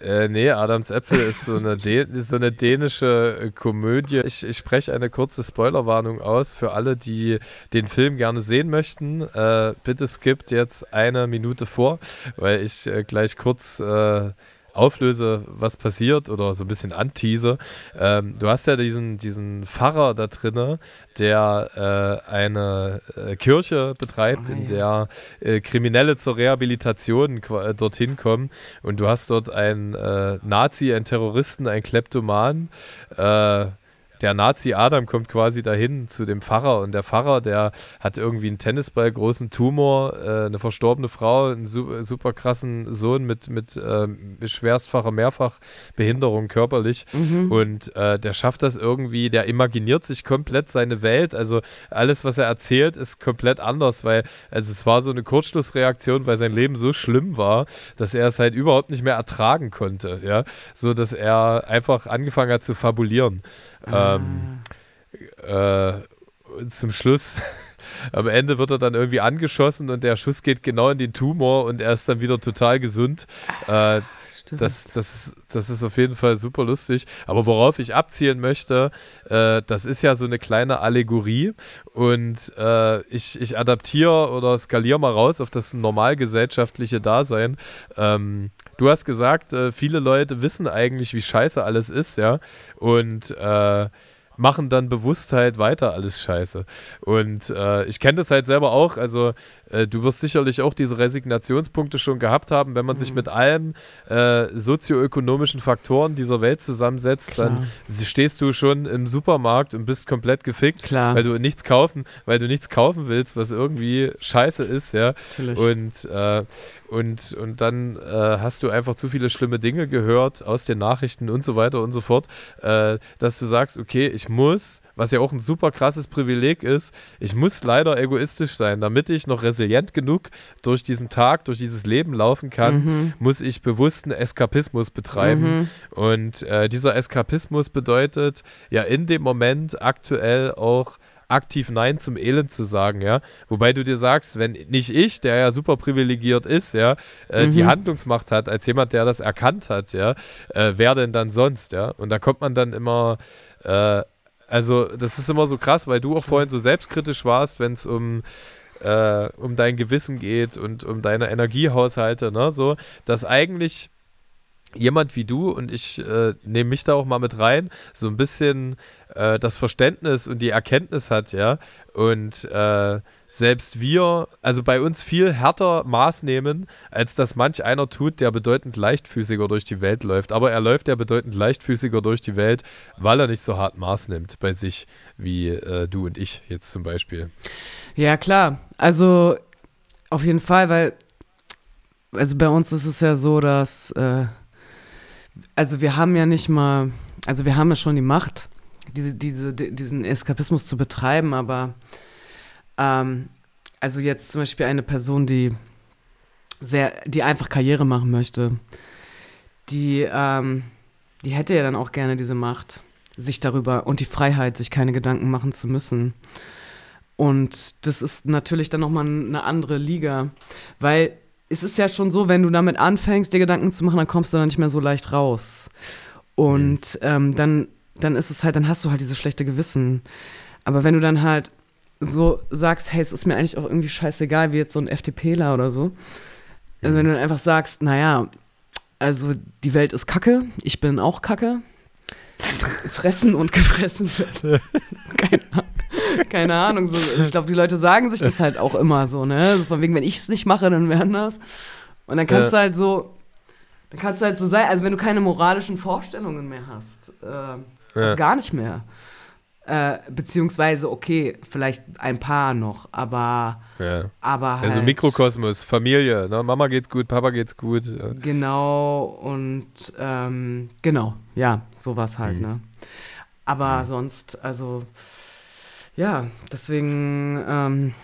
Äh, nee, Adams Äpfel ist so eine, so eine dänische äh, Komödie. Ich, ich spreche eine kurze Spoilerwarnung aus für alle, die den Film gerne sehen möchten. Äh, bitte skippt jetzt eine Minute vor, weil ich äh, gleich kurz äh, auflöse, was passiert oder so ein bisschen antease. Ähm, du hast ja diesen, diesen Pfarrer da drinne, der äh, eine äh, Kirche betreibt, oh, in der äh, Kriminelle zur Rehabilitation äh, dorthin kommen. Und du hast dort einen äh, Nazi, einen Terroristen, einen Kleptoman, äh, der Nazi Adam kommt quasi dahin zu dem Pfarrer und der Pfarrer, der hat irgendwie einen Tennisball, großen Tumor, äh, eine verstorbene Frau, einen su super krassen Sohn mit, mit äh, schwerstfacher Mehrfachbehinderung körperlich mhm. und äh, der schafft das irgendwie, der imaginiert sich komplett seine Welt, also alles, was er erzählt, ist komplett anders, weil, also es war so eine Kurzschlussreaktion, weil sein Leben so schlimm war, dass er es halt überhaupt nicht mehr ertragen konnte, ja, so dass er einfach angefangen hat zu fabulieren. Ah. Ähm, äh, zum Schluss, am Ende wird er dann irgendwie angeschossen und der Schuss geht genau in den Tumor und er ist dann wieder total gesund. Äh, das, das, das ist auf jeden Fall super lustig. Aber worauf ich abzielen möchte, äh, das ist ja so eine kleine Allegorie. Und äh, ich, ich adaptiere oder skaliere mal raus auf das normalgesellschaftliche Dasein. Ähm, du hast gesagt, äh, viele Leute wissen eigentlich, wie scheiße alles ist, ja. Und äh, machen dann Bewusstheit weiter alles scheiße. Und äh, ich kenne das halt selber auch. Also äh, du wirst sicherlich auch diese Resignationspunkte schon gehabt haben, wenn man mhm. sich mit allen äh, sozioökonomischen Faktoren dieser Welt zusammensetzt, Klar. dann stehst du schon im Supermarkt und bist komplett gefickt, Klar. weil du nichts kaufen, weil du nichts kaufen willst, was irgendwie scheiße ist, ja. Natürlich. Und äh, und, und dann äh, hast du einfach zu viele schlimme Dinge gehört aus den Nachrichten und so weiter und so fort, äh, dass du sagst, okay, ich muss, was ja auch ein super krasses Privileg ist, ich muss leider egoistisch sein, damit ich noch resilient genug durch diesen Tag, durch dieses Leben laufen kann, mhm. muss ich bewussten Eskapismus betreiben. Mhm. Und äh, dieser Eskapismus bedeutet ja in dem Moment aktuell auch aktiv Nein zum Elend zu sagen, ja. Wobei du dir sagst, wenn nicht ich, der ja super privilegiert ist, ja, äh, mhm. die Handlungsmacht hat, als jemand, der das erkannt hat, ja, äh, wer denn dann sonst, ja. Und da kommt man dann immer, äh, also das ist immer so krass, weil du auch vorhin so selbstkritisch warst, wenn es um äh, um dein Gewissen geht und um deine Energiehaushalte, ne, so, dass eigentlich jemand wie du und ich äh, nehme mich da auch mal mit rein, so ein bisschen äh, das Verständnis und die Erkenntnis hat, ja, und äh, selbst wir, also bei uns viel härter Maß nehmen, als das manch einer tut, der bedeutend leichtfüßiger durch die Welt läuft. Aber er läuft ja bedeutend leichtfüßiger durch die Welt, weil er nicht so hart Maß nimmt bei sich wie äh, du und ich jetzt zum Beispiel. Ja, klar. Also auf jeden Fall, weil, also bei uns ist es ja so, dass äh, also wir haben ja nicht mal, also wir haben ja schon die Macht, diese, diese, diesen Eskapismus zu betreiben, aber ähm, also jetzt zum Beispiel eine Person, die sehr, die einfach Karriere machen möchte, die, ähm, die hätte ja dann auch gerne diese Macht, sich darüber und die Freiheit, sich keine Gedanken machen zu müssen. Und das ist natürlich dann nochmal eine andere Liga, weil es ist ja schon so, wenn du damit anfängst, dir Gedanken zu machen, dann kommst du da nicht mehr so leicht raus. Und ähm, dann, dann ist es halt, dann hast du halt dieses schlechte Gewissen. Aber wenn du dann halt so sagst, hey, es ist mir eigentlich auch irgendwie scheißegal, wie jetzt so ein FDPler oder so. Also wenn du dann einfach sagst, naja, also die Welt ist Kacke, ich bin auch Kacke. Fressen und gefressen wird. keine, keine Ahnung. So, ich glaube, die Leute sagen sich das halt auch immer so, ne? So von wegen, wenn ich es nicht mache, dann werden das. Und dann kannst ja. du halt so, dann kannst du halt so sein, also wenn du keine moralischen Vorstellungen mehr hast, äh, ja. also gar nicht mehr. Äh, beziehungsweise, okay, vielleicht ein paar noch, aber. Ja. aber halt, also Mikrokosmos, Familie, ne? Mama geht's gut, Papa geht's gut. Ja. Genau, und ähm, genau, ja, sowas halt, mhm. ne? Aber mhm. sonst, also, ja, deswegen ähm,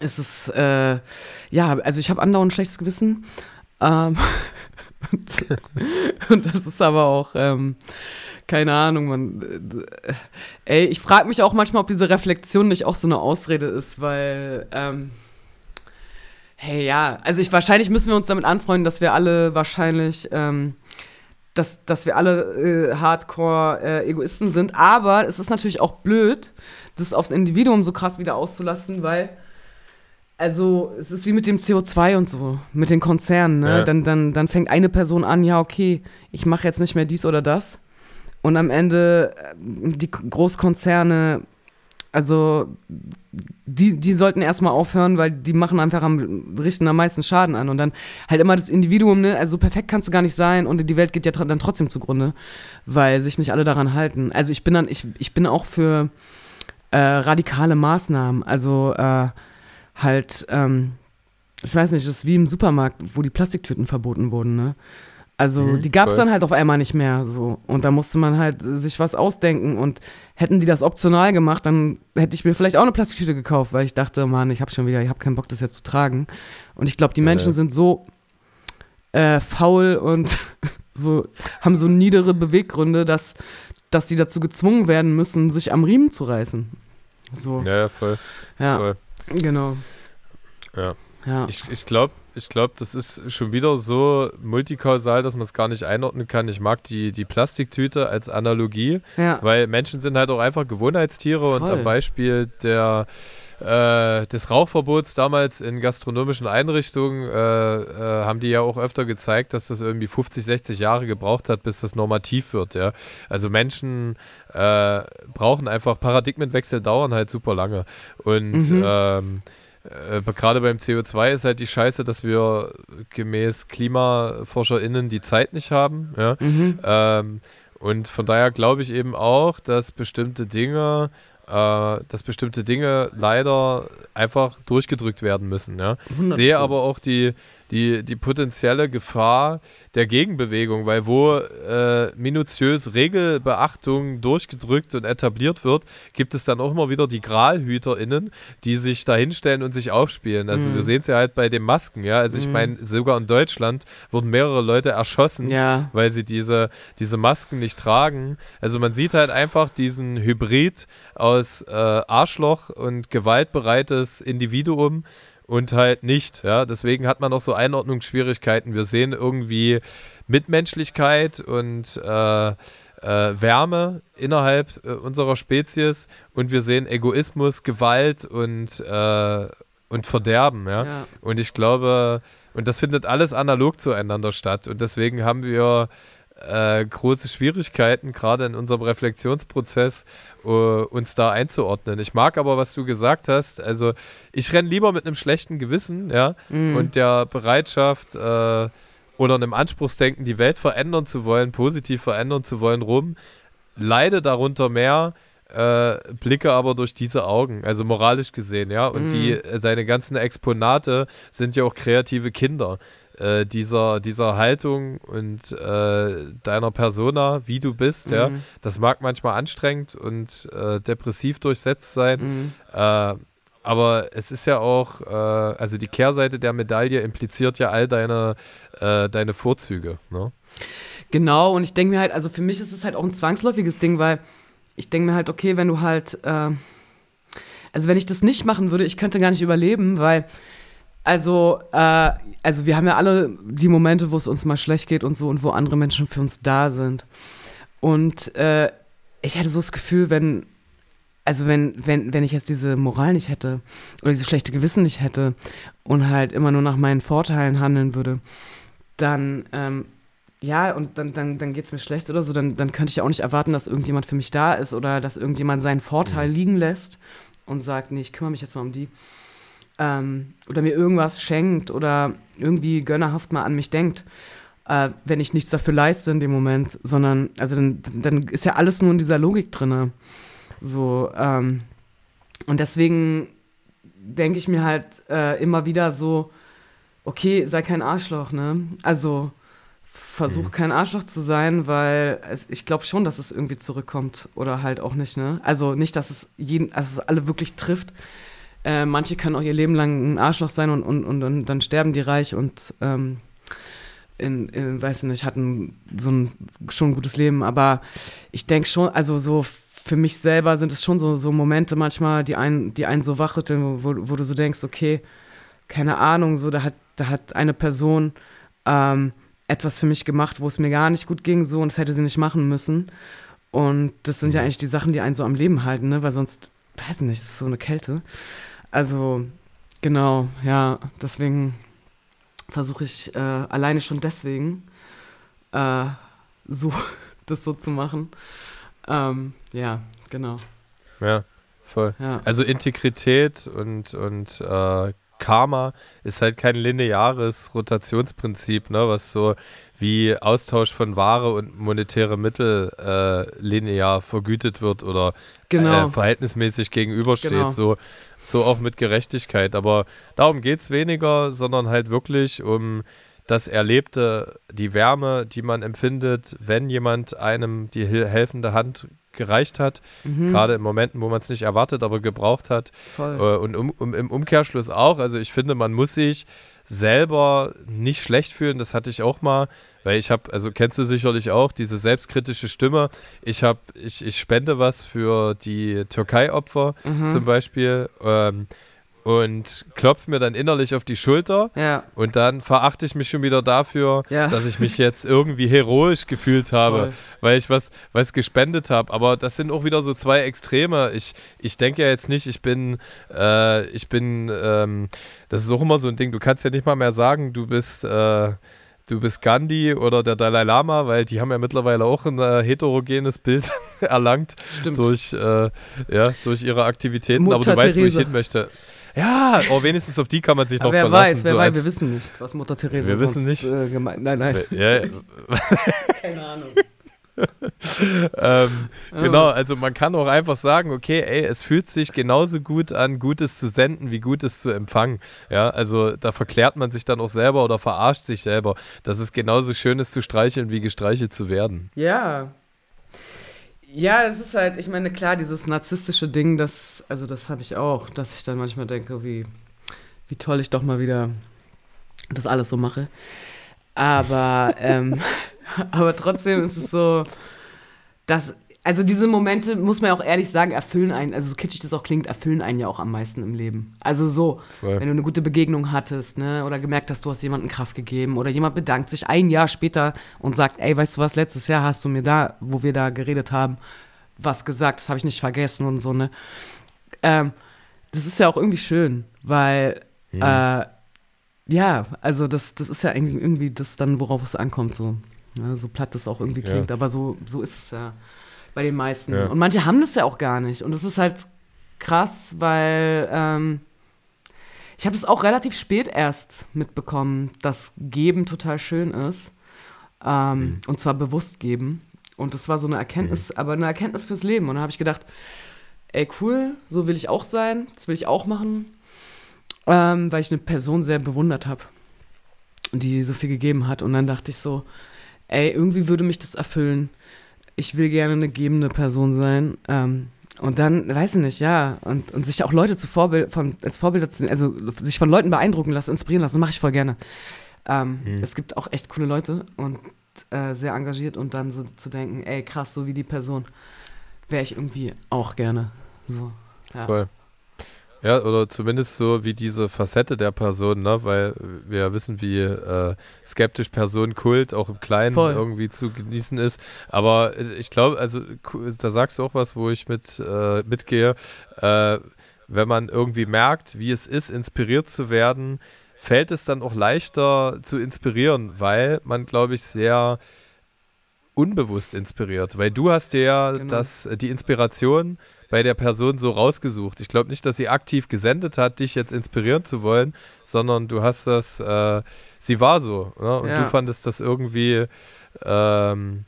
ist es, äh, ja, also ich habe andauernd schlechtes Gewissen. Ähm, und, und, das ist aber auch. Ähm, keine Ahnung, man. Äh, ey, ich frage mich auch manchmal, ob diese Reflexion nicht auch so eine Ausrede ist, weil. Ähm, hey, ja, also ich wahrscheinlich müssen wir uns damit anfreunden, dass wir alle wahrscheinlich. Ähm, dass, dass wir alle äh, Hardcore-Egoisten äh, sind. Aber es ist natürlich auch blöd, das aufs Individuum so krass wieder auszulassen, weil also es ist wie mit dem CO2 und so, mit den Konzernen. Ne? Ja. Dann, dann, dann fängt eine Person an, ja, okay, ich mache jetzt nicht mehr dies oder das. Und am Ende äh, die Großkonzerne, also die, die sollten erstmal aufhören, weil die machen einfach am, richten am meisten Schaden an. Und dann halt immer das Individuum, ne, also perfekt kannst du gar nicht sein und die Welt geht ja dann trotzdem zugrunde, weil sich nicht alle daran halten. Also ich bin dann, ich, ich bin auch für äh, radikale Maßnahmen. Also äh, halt, ähm, ich weiß nicht, das ist wie im Supermarkt, wo die Plastiktüten verboten wurden, ne? Also mhm, die gab es dann halt auf einmal nicht mehr so. Und da musste man halt sich was ausdenken. Und hätten die das optional gemacht, dann hätte ich mir vielleicht auch eine Plastiktüte gekauft, weil ich dachte, Mann, ich habe schon wieder, ich habe keinen Bock, das jetzt zu tragen. Und ich glaube, die Menschen ja. sind so äh, faul und so haben so niedere Beweggründe, dass, dass sie dazu gezwungen werden müssen, sich am Riemen zu reißen. So. Ja, ja voll. Ja, voll. genau. Ja. ja. Ich, ich glaube, ich glaube, das ist schon wieder so multikausal, dass man es gar nicht einordnen kann. Ich mag die, die Plastiktüte als Analogie, ja. weil Menschen sind halt auch einfach Gewohnheitstiere Voll. und am Beispiel der äh, des Rauchverbots damals in gastronomischen Einrichtungen äh, äh, haben die ja auch öfter gezeigt, dass das irgendwie 50, 60 Jahre gebraucht hat, bis das normativ wird. Ja? Also Menschen äh, brauchen einfach Paradigmenwechsel dauern halt super lange und mhm. ähm, äh, gerade beim CO2 ist halt die Scheiße, dass wir gemäß KlimaforscherInnen die Zeit nicht haben. Ja? Mhm. Ähm, und von daher glaube ich eben auch, dass bestimmte Dinge äh, dass bestimmte Dinge leider einfach durchgedrückt werden müssen. Ja? Sehe aber auch die, die, die potenzielle Gefahr der Gegenbewegung, weil wo äh, minutiös Regelbeachtung durchgedrückt und etabliert wird, gibt es dann auch immer wieder die GralhüterInnen, die sich da hinstellen und sich aufspielen. Also mhm. wir sehen es ja halt bei den Masken, ja. Also ich mhm. meine, sogar in Deutschland wurden mehrere Leute erschossen, ja. weil sie diese, diese Masken nicht tragen. Also man sieht halt einfach diesen Hybrid aus äh, Arschloch und gewaltbereites Individuum und halt nicht. Ja? Deswegen hat man auch so Einordnungsschwierigkeiten. Wir sehen irgendwie Mitmenschlichkeit und äh, äh, Wärme innerhalb äh, unserer Spezies und wir sehen Egoismus, Gewalt und, äh, und Verderben. Ja? ja? Und ich glaube, und das findet alles analog zueinander statt. Und deswegen haben wir äh, große Schwierigkeiten, gerade in unserem Reflexionsprozess, uh, uns da einzuordnen. Ich mag aber, was du gesagt hast. Also, ich renne lieber mit einem schlechten Gewissen, ja, mm. und der Bereitschaft äh, oder einem Anspruchsdenken, die Welt verändern zu wollen, positiv verändern zu wollen, rum. Leide darunter mehr, äh, blicke aber durch diese Augen, also moralisch gesehen, ja. Und mm. die, äh, seine ganzen Exponate sind ja auch kreative Kinder äh, dieser, dieser Haltung und äh, deiner Persona, wie du bist, mhm. ja, das mag manchmal anstrengend und äh, depressiv durchsetzt sein. Mhm. Äh, aber es ist ja auch, äh, also die Kehrseite der Medaille impliziert ja all deine, äh, deine Vorzüge. Ne? Genau, und ich denke mir halt, also für mich ist es halt auch ein zwangsläufiges Ding, weil ich denke mir halt, okay, wenn du halt also wenn ich das nicht machen würde, ich könnte gar nicht überleben, weil, also, äh, also wir haben ja alle die Momente, wo es uns mal schlecht geht und so und wo andere Menschen für uns da sind. Und äh, ich hätte so das Gefühl, wenn, also wenn, wenn, wenn ich jetzt diese Moral nicht hätte oder dieses schlechte Gewissen nicht hätte und halt immer nur nach meinen Vorteilen handeln würde, dann, ähm, ja, und dann, dann, dann geht es mir schlecht oder so, dann, dann könnte ich ja auch nicht erwarten, dass irgendjemand für mich da ist oder dass irgendjemand seinen Vorteil mhm. liegen lässt und sagt, nee, ich kümmere mich jetzt mal um die. Ähm, oder mir irgendwas schenkt oder irgendwie gönnerhaft mal an mich denkt, äh, wenn ich nichts dafür leiste in dem Moment, sondern, also dann, dann ist ja alles nur in dieser Logik drin. So, ähm, und deswegen denke ich mir halt äh, immer wieder so, okay, sei kein Arschloch, ne? Also versuch mhm. kein Arschloch zu sein, weil es, ich glaube schon, dass es irgendwie zurückkommt oder halt auch nicht, ne? Also nicht, dass es jeden, dass es alle wirklich trifft. Äh, manche können auch ihr Leben lang ein Arschloch sein und, und, und, und dann sterben die reich und ähm, in, in, weiß nicht, hatten so ein schon ein gutes Leben. Aber ich denke schon, also so für mich selber sind es schon so, so Momente manchmal, die einen, die einen so wachrütteln, wo, wo du so denkst, okay, keine Ahnung, so da hat, da hat eine Person ähm, etwas für mich gemacht, wo es mir gar nicht gut ging, so und das hätte sie nicht machen müssen. Und das sind ja mhm. eigentlich die Sachen, die einen so am Leben halten, ne? Weil sonst, weiß ich nicht, ist so eine Kälte. Also, genau, ja, deswegen versuche ich äh, alleine schon deswegen äh, so das so zu machen. Ähm, ja, genau. Ja, voll. Ja. Also Integrität und, und äh, Karma ist halt kein lineares Rotationsprinzip, ne, was so wie Austausch von Ware und monetäre Mittel äh, linear vergütet wird oder genau. äh, verhältnismäßig gegenübersteht. Genau. So, so auch mit Gerechtigkeit. Aber darum geht es weniger, sondern halt wirklich um das Erlebte, die Wärme, die man empfindet, wenn jemand einem die helfende Hand gereicht hat. Mhm. Gerade in Momenten, wo man es nicht erwartet, aber gebraucht hat. Voll. Äh, und um, um, im Umkehrschluss auch. Also ich finde, man muss sich selber nicht schlecht fühlen. Das hatte ich auch mal, weil ich habe, also kennst du sicherlich auch, diese selbstkritische Stimme. Ich habe, ich, ich spende was für die Türkei-Opfer mhm. zum Beispiel. Ähm, und klopfe mir dann innerlich auf die Schulter. Ja. Und dann verachte ich mich schon wieder dafür, ja. dass ich mich jetzt irgendwie heroisch gefühlt habe, Voll. weil ich was, was gespendet habe. Aber das sind auch wieder so zwei Extreme. Ich, ich denke ja jetzt nicht, ich bin, äh, ich bin, ähm, das ist auch immer so ein Ding, du kannst ja nicht mal mehr sagen, du bist, äh, du bist Gandhi oder der Dalai Lama, weil die haben ja mittlerweile auch ein äh, heterogenes Bild erlangt Stimmt. durch, äh, ja, durch ihre Aktivitäten. Mutter Aber du weißt, wo ich hin möchte. Ja, oh, wenigstens auf die kann man sich noch wer verlassen. Weiß, wer so weiß, wir wissen nicht, was Mutter Therese Wir wissen nicht. Äh, gemeint. Nein, nein. Ja, Keine Ahnung. ähm, oh. Genau, also man kann auch einfach sagen, okay, ey, es fühlt sich genauso gut an, Gutes zu senden, wie Gutes zu empfangen. Ja, also da verklärt man sich dann auch selber oder verarscht sich selber. Dass es genauso schön ist zu streicheln, wie gestreichelt zu werden. Ja, ja, es ist halt, ich meine, klar, dieses narzisstische Ding, das, also das habe ich auch, dass ich dann manchmal denke, wie, wie toll ich doch mal wieder das alles so mache. Aber, ähm, aber trotzdem ist es so, dass also diese Momente, muss man ja auch ehrlich sagen, erfüllen einen, also so kitschig das auch klingt, erfüllen einen ja auch am meisten im Leben. Also so, Voll. wenn du eine gute Begegnung hattest, ne, oder gemerkt hast, du hast jemandem Kraft gegeben, oder jemand bedankt sich ein Jahr später und sagt, ey, weißt du was, letztes Jahr hast du mir da, wo wir da geredet haben, was gesagt, das habe ich nicht vergessen und so, ne. Ähm, das ist ja auch irgendwie schön, weil, ja, äh, ja also das, das ist ja irgendwie das dann, worauf es ankommt, so. Ja, so platt das auch irgendwie klingt, ja. aber so, so ist es ja bei den meisten. Ja. Und manche haben das ja auch gar nicht. Und das ist halt krass, weil ähm, ich habe es auch relativ spät erst mitbekommen, dass Geben total schön ist. Ähm, mhm. Und zwar bewusst geben. Und das war so eine Erkenntnis, mhm. aber eine Erkenntnis fürs Leben. Und da habe ich gedacht, ey, cool, so will ich auch sein, das will ich auch machen. Ähm, weil ich eine Person sehr bewundert habe, die so viel gegeben hat. Und dann dachte ich so, ey, irgendwie würde mich das erfüllen ich will gerne eine gebende Person sein. Ähm, und dann, weiß ich nicht, ja, und, und sich auch Leute zu Vorbild, von, als Vorbilder zu, also sich von Leuten beeindrucken lassen, inspirieren lassen, mache ich voll gerne. Ähm, mhm. Es gibt auch echt coole Leute und äh, sehr engagiert und dann so zu denken, ey, krass, so wie die Person wäre ich irgendwie auch gerne. So. Ja. Voll. Ja, oder zumindest so wie diese Facette der Person, ne? weil wir wissen, wie äh, skeptisch Personenkult auch im Kleinen Voll. irgendwie zu genießen ist. Aber ich glaube, also da sagst du auch was, wo ich mit äh, mitgehe. Äh, wenn man irgendwie merkt, wie es ist, inspiriert zu werden, fällt es dann auch leichter zu inspirieren, weil man, glaube ich, sehr unbewusst inspiriert. Weil du hast dir ja genau. das, die Inspiration bei der Person so rausgesucht. Ich glaube nicht, dass sie aktiv gesendet hat, dich jetzt inspirieren zu wollen, sondern du hast das, äh, sie war so. Ne? Und ja. du fandest das irgendwie ähm,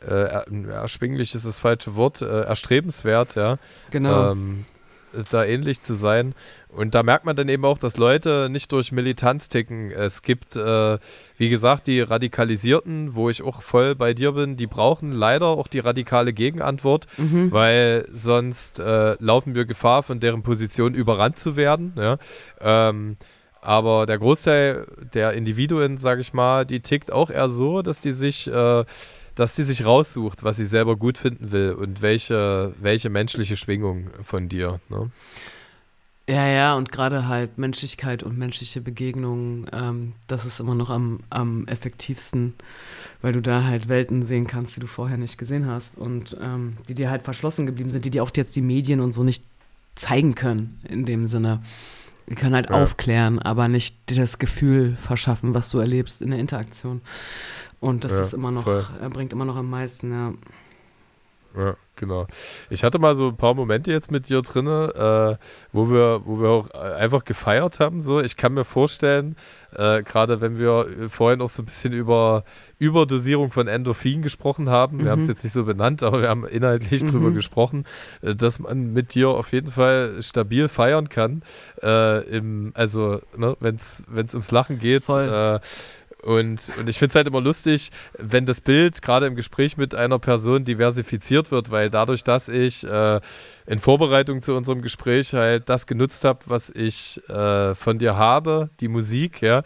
äh, erschwinglich ist das falsche Wort, äh, erstrebenswert, ja. Genau. Ähm, da ähnlich zu sein. Und da merkt man dann eben auch, dass Leute nicht durch Militanz ticken. Es gibt, äh, wie gesagt, die Radikalisierten, wo ich auch voll bei dir bin, die brauchen leider auch die radikale Gegenantwort, mhm. weil sonst äh, laufen wir Gefahr, von deren Position überrannt zu werden. Ja? Ähm, aber der Großteil der Individuen, sage ich mal, die tickt auch eher so, dass die sich äh, dass die sich raussucht, was sie selber gut finden will und welche, welche menschliche Schwingung von dir. Ne? Ja, ja, und gerade halt Menschlichkeit und menschliche Begegnungen, ähm, das ist immer noch am, am effektivsten, weil du da halt Welten sehen kannst, die du vorher nicht gesehen hast und ähm, die dir halt verschlossen geblieben sind, die dir auch jetzt die Medien und so nicht zeigen können, in dem Sinne. Die können halt ja. aufklären, aber nicht dir das Gefühl verschaffen, was du erlebst in der Interaktion. Und das ja, ist immer noch, voll. bringt immer noch am meisten, ja. Ja, genau. Ich hatte mal so ein paar Momente jetzt mit dir drin, äh, wo, wir, wo wir auch einfach gefeiert haben. So. Ich kann mir vorstellen, äh, gerade wenn wir vorhin auch so ein bisschen über Überdosierung von Endorphin gesprochen haben, mhm. wir haben es jetzt nicht so benannt, aber wir haben inhaltlich mhm. drüber gesprochen, äh, dass man mit dir auf jeden Fall stabil feiern kann. Äh, im, also, ne, wenn es ums Lachen geht. Voll äh, und, und ich finde es halt immer lustig, wenn das Bild gerade im Gespräch mit einer Person diversifiziert wird, weil dadurch, dass ich äh, in Vorbereitung zu unserem Gespräch halt das genutzt habe, was ich äh, von dir habe, die Musik, ja,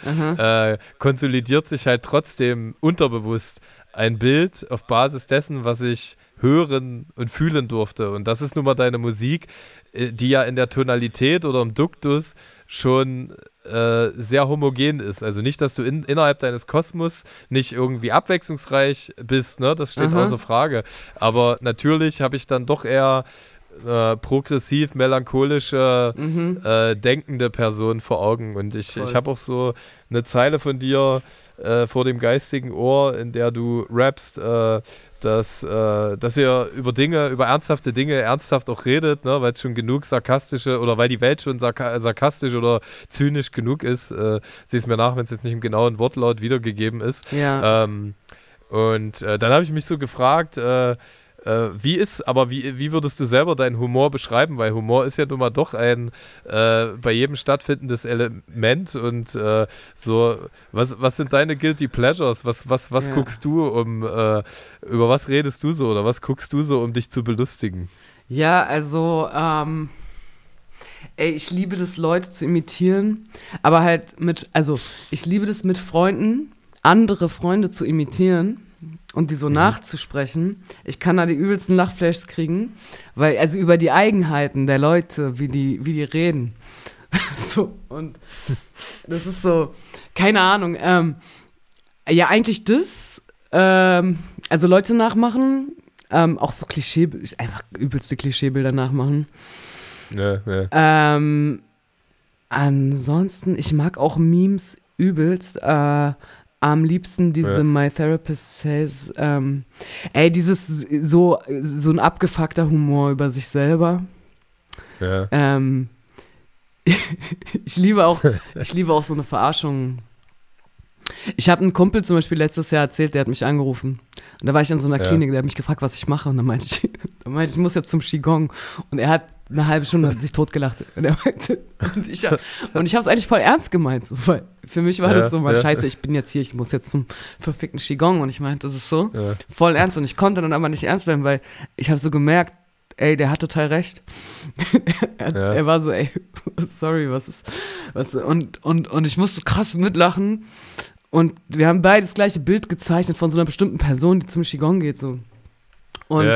äh, konsolidiert sich halt trotzdem unterbewusst ein Bild auf Basis dessen, was ich hören und fühlen durfte. Und das ist nun mal deine Musik, die ja in der Tonalität oder im Duktus schon äh, sehr homogen ist. Also nicht, dass du in, innerhalb deines Kosmos nicht irgendwie abwechslungsreich bist, ne? Das steht Aha. außer Frage. Aber natürlich habe ich dann doch eher äh, progressiv, melancholische, mhm. äh, denkende Person vor Augen. Und ich, ich habe auch so eine Zeile von dir äh, vor dem geistigen Ohr, in der du rappst, äh, dass, äh, dass ihr über Dinge, über ernsthafte Dinge ernsthaft auch redet, ne, weil es schon genug sarkastische oder weil die Welt schon sarka sarkastisch oder zynisch genug ist. Äh, Sieh es mir nach, wenn es jetzt nicht im genauen Wortlaut wiedergegeben ist. Ja. Ähm, und äh, dann habe ich mich so gefragt, äh, äh, wie ist, aber wie, wie würdest du selber deinen Humor beschreiben? Weil Humor ist ja nun mal doch ein äh, bei jedem stattfindendes Element und äh, so, was, was sind deine Guilty Pleasures? Was, was, was ja. guckst du um, äh, über was redest du so oder was guckst du so, um dich zu belustigen? Ja, also, ähm, ey, ich liebe das, Leute zu imitieren, aber halt mit, also, ich liebe das mit Freunden, andere Freunde zu imitieren und die so mhm. nachzusprechen, ich kann da die übelsten Lachflashs kriegen, weil, also über die Eigenheiten der Leute, wie die, wie die reden. so, und das ist so, keine Ahnung, ähm, ja, eigentlich das, ähm, also Leute nachmachen, ähm, auch so Klischee, einfach übelste Klischeebilder nachmachen. Ja, ja. Ähm, ansonsten, ich mag auch Memes übelst, äh, am liebsten diese ja. My Therapist Says, ähm, ey, dieses so, so ein abgefuckter Humor über sich selber. Ja. Ähm, ich liebe auch, ich liebe auch so eine Verarschung. Ich habe einen Kumpel zum Beispiel letztes Jahr erzählt, der hat mich angerufen. Und da war ich in so einer ja. Klinik, der hat mich gefragt, was ich mache. Und dann meinte ich, dann meinte ich, ich muss jetzt zum Qigong. Und er hat eine halbe Stunde sich totgelacht. Und, er meinte, und ich, und ich habe es eigentlich voll ernst gemeint. So, weil für mich war ja, das so mal ja. scheiße, ich bin jetzt hier, ich muss jetzt zum verfickten Qigong. Und ich meinte, das ist so ja. voll ernst. Und ich konnte dann aber nicht ernst bleiben, weil ich habe so gemerkt, ey, der hat total recht. er, er, war so, ey, sorry, was ist, was, und, und, und ich musste krass mitlachen. Und wir haben beide das gleiche Bild gezeichnet von so einer bestimmten Person, die zum Qigong geht, so. Und,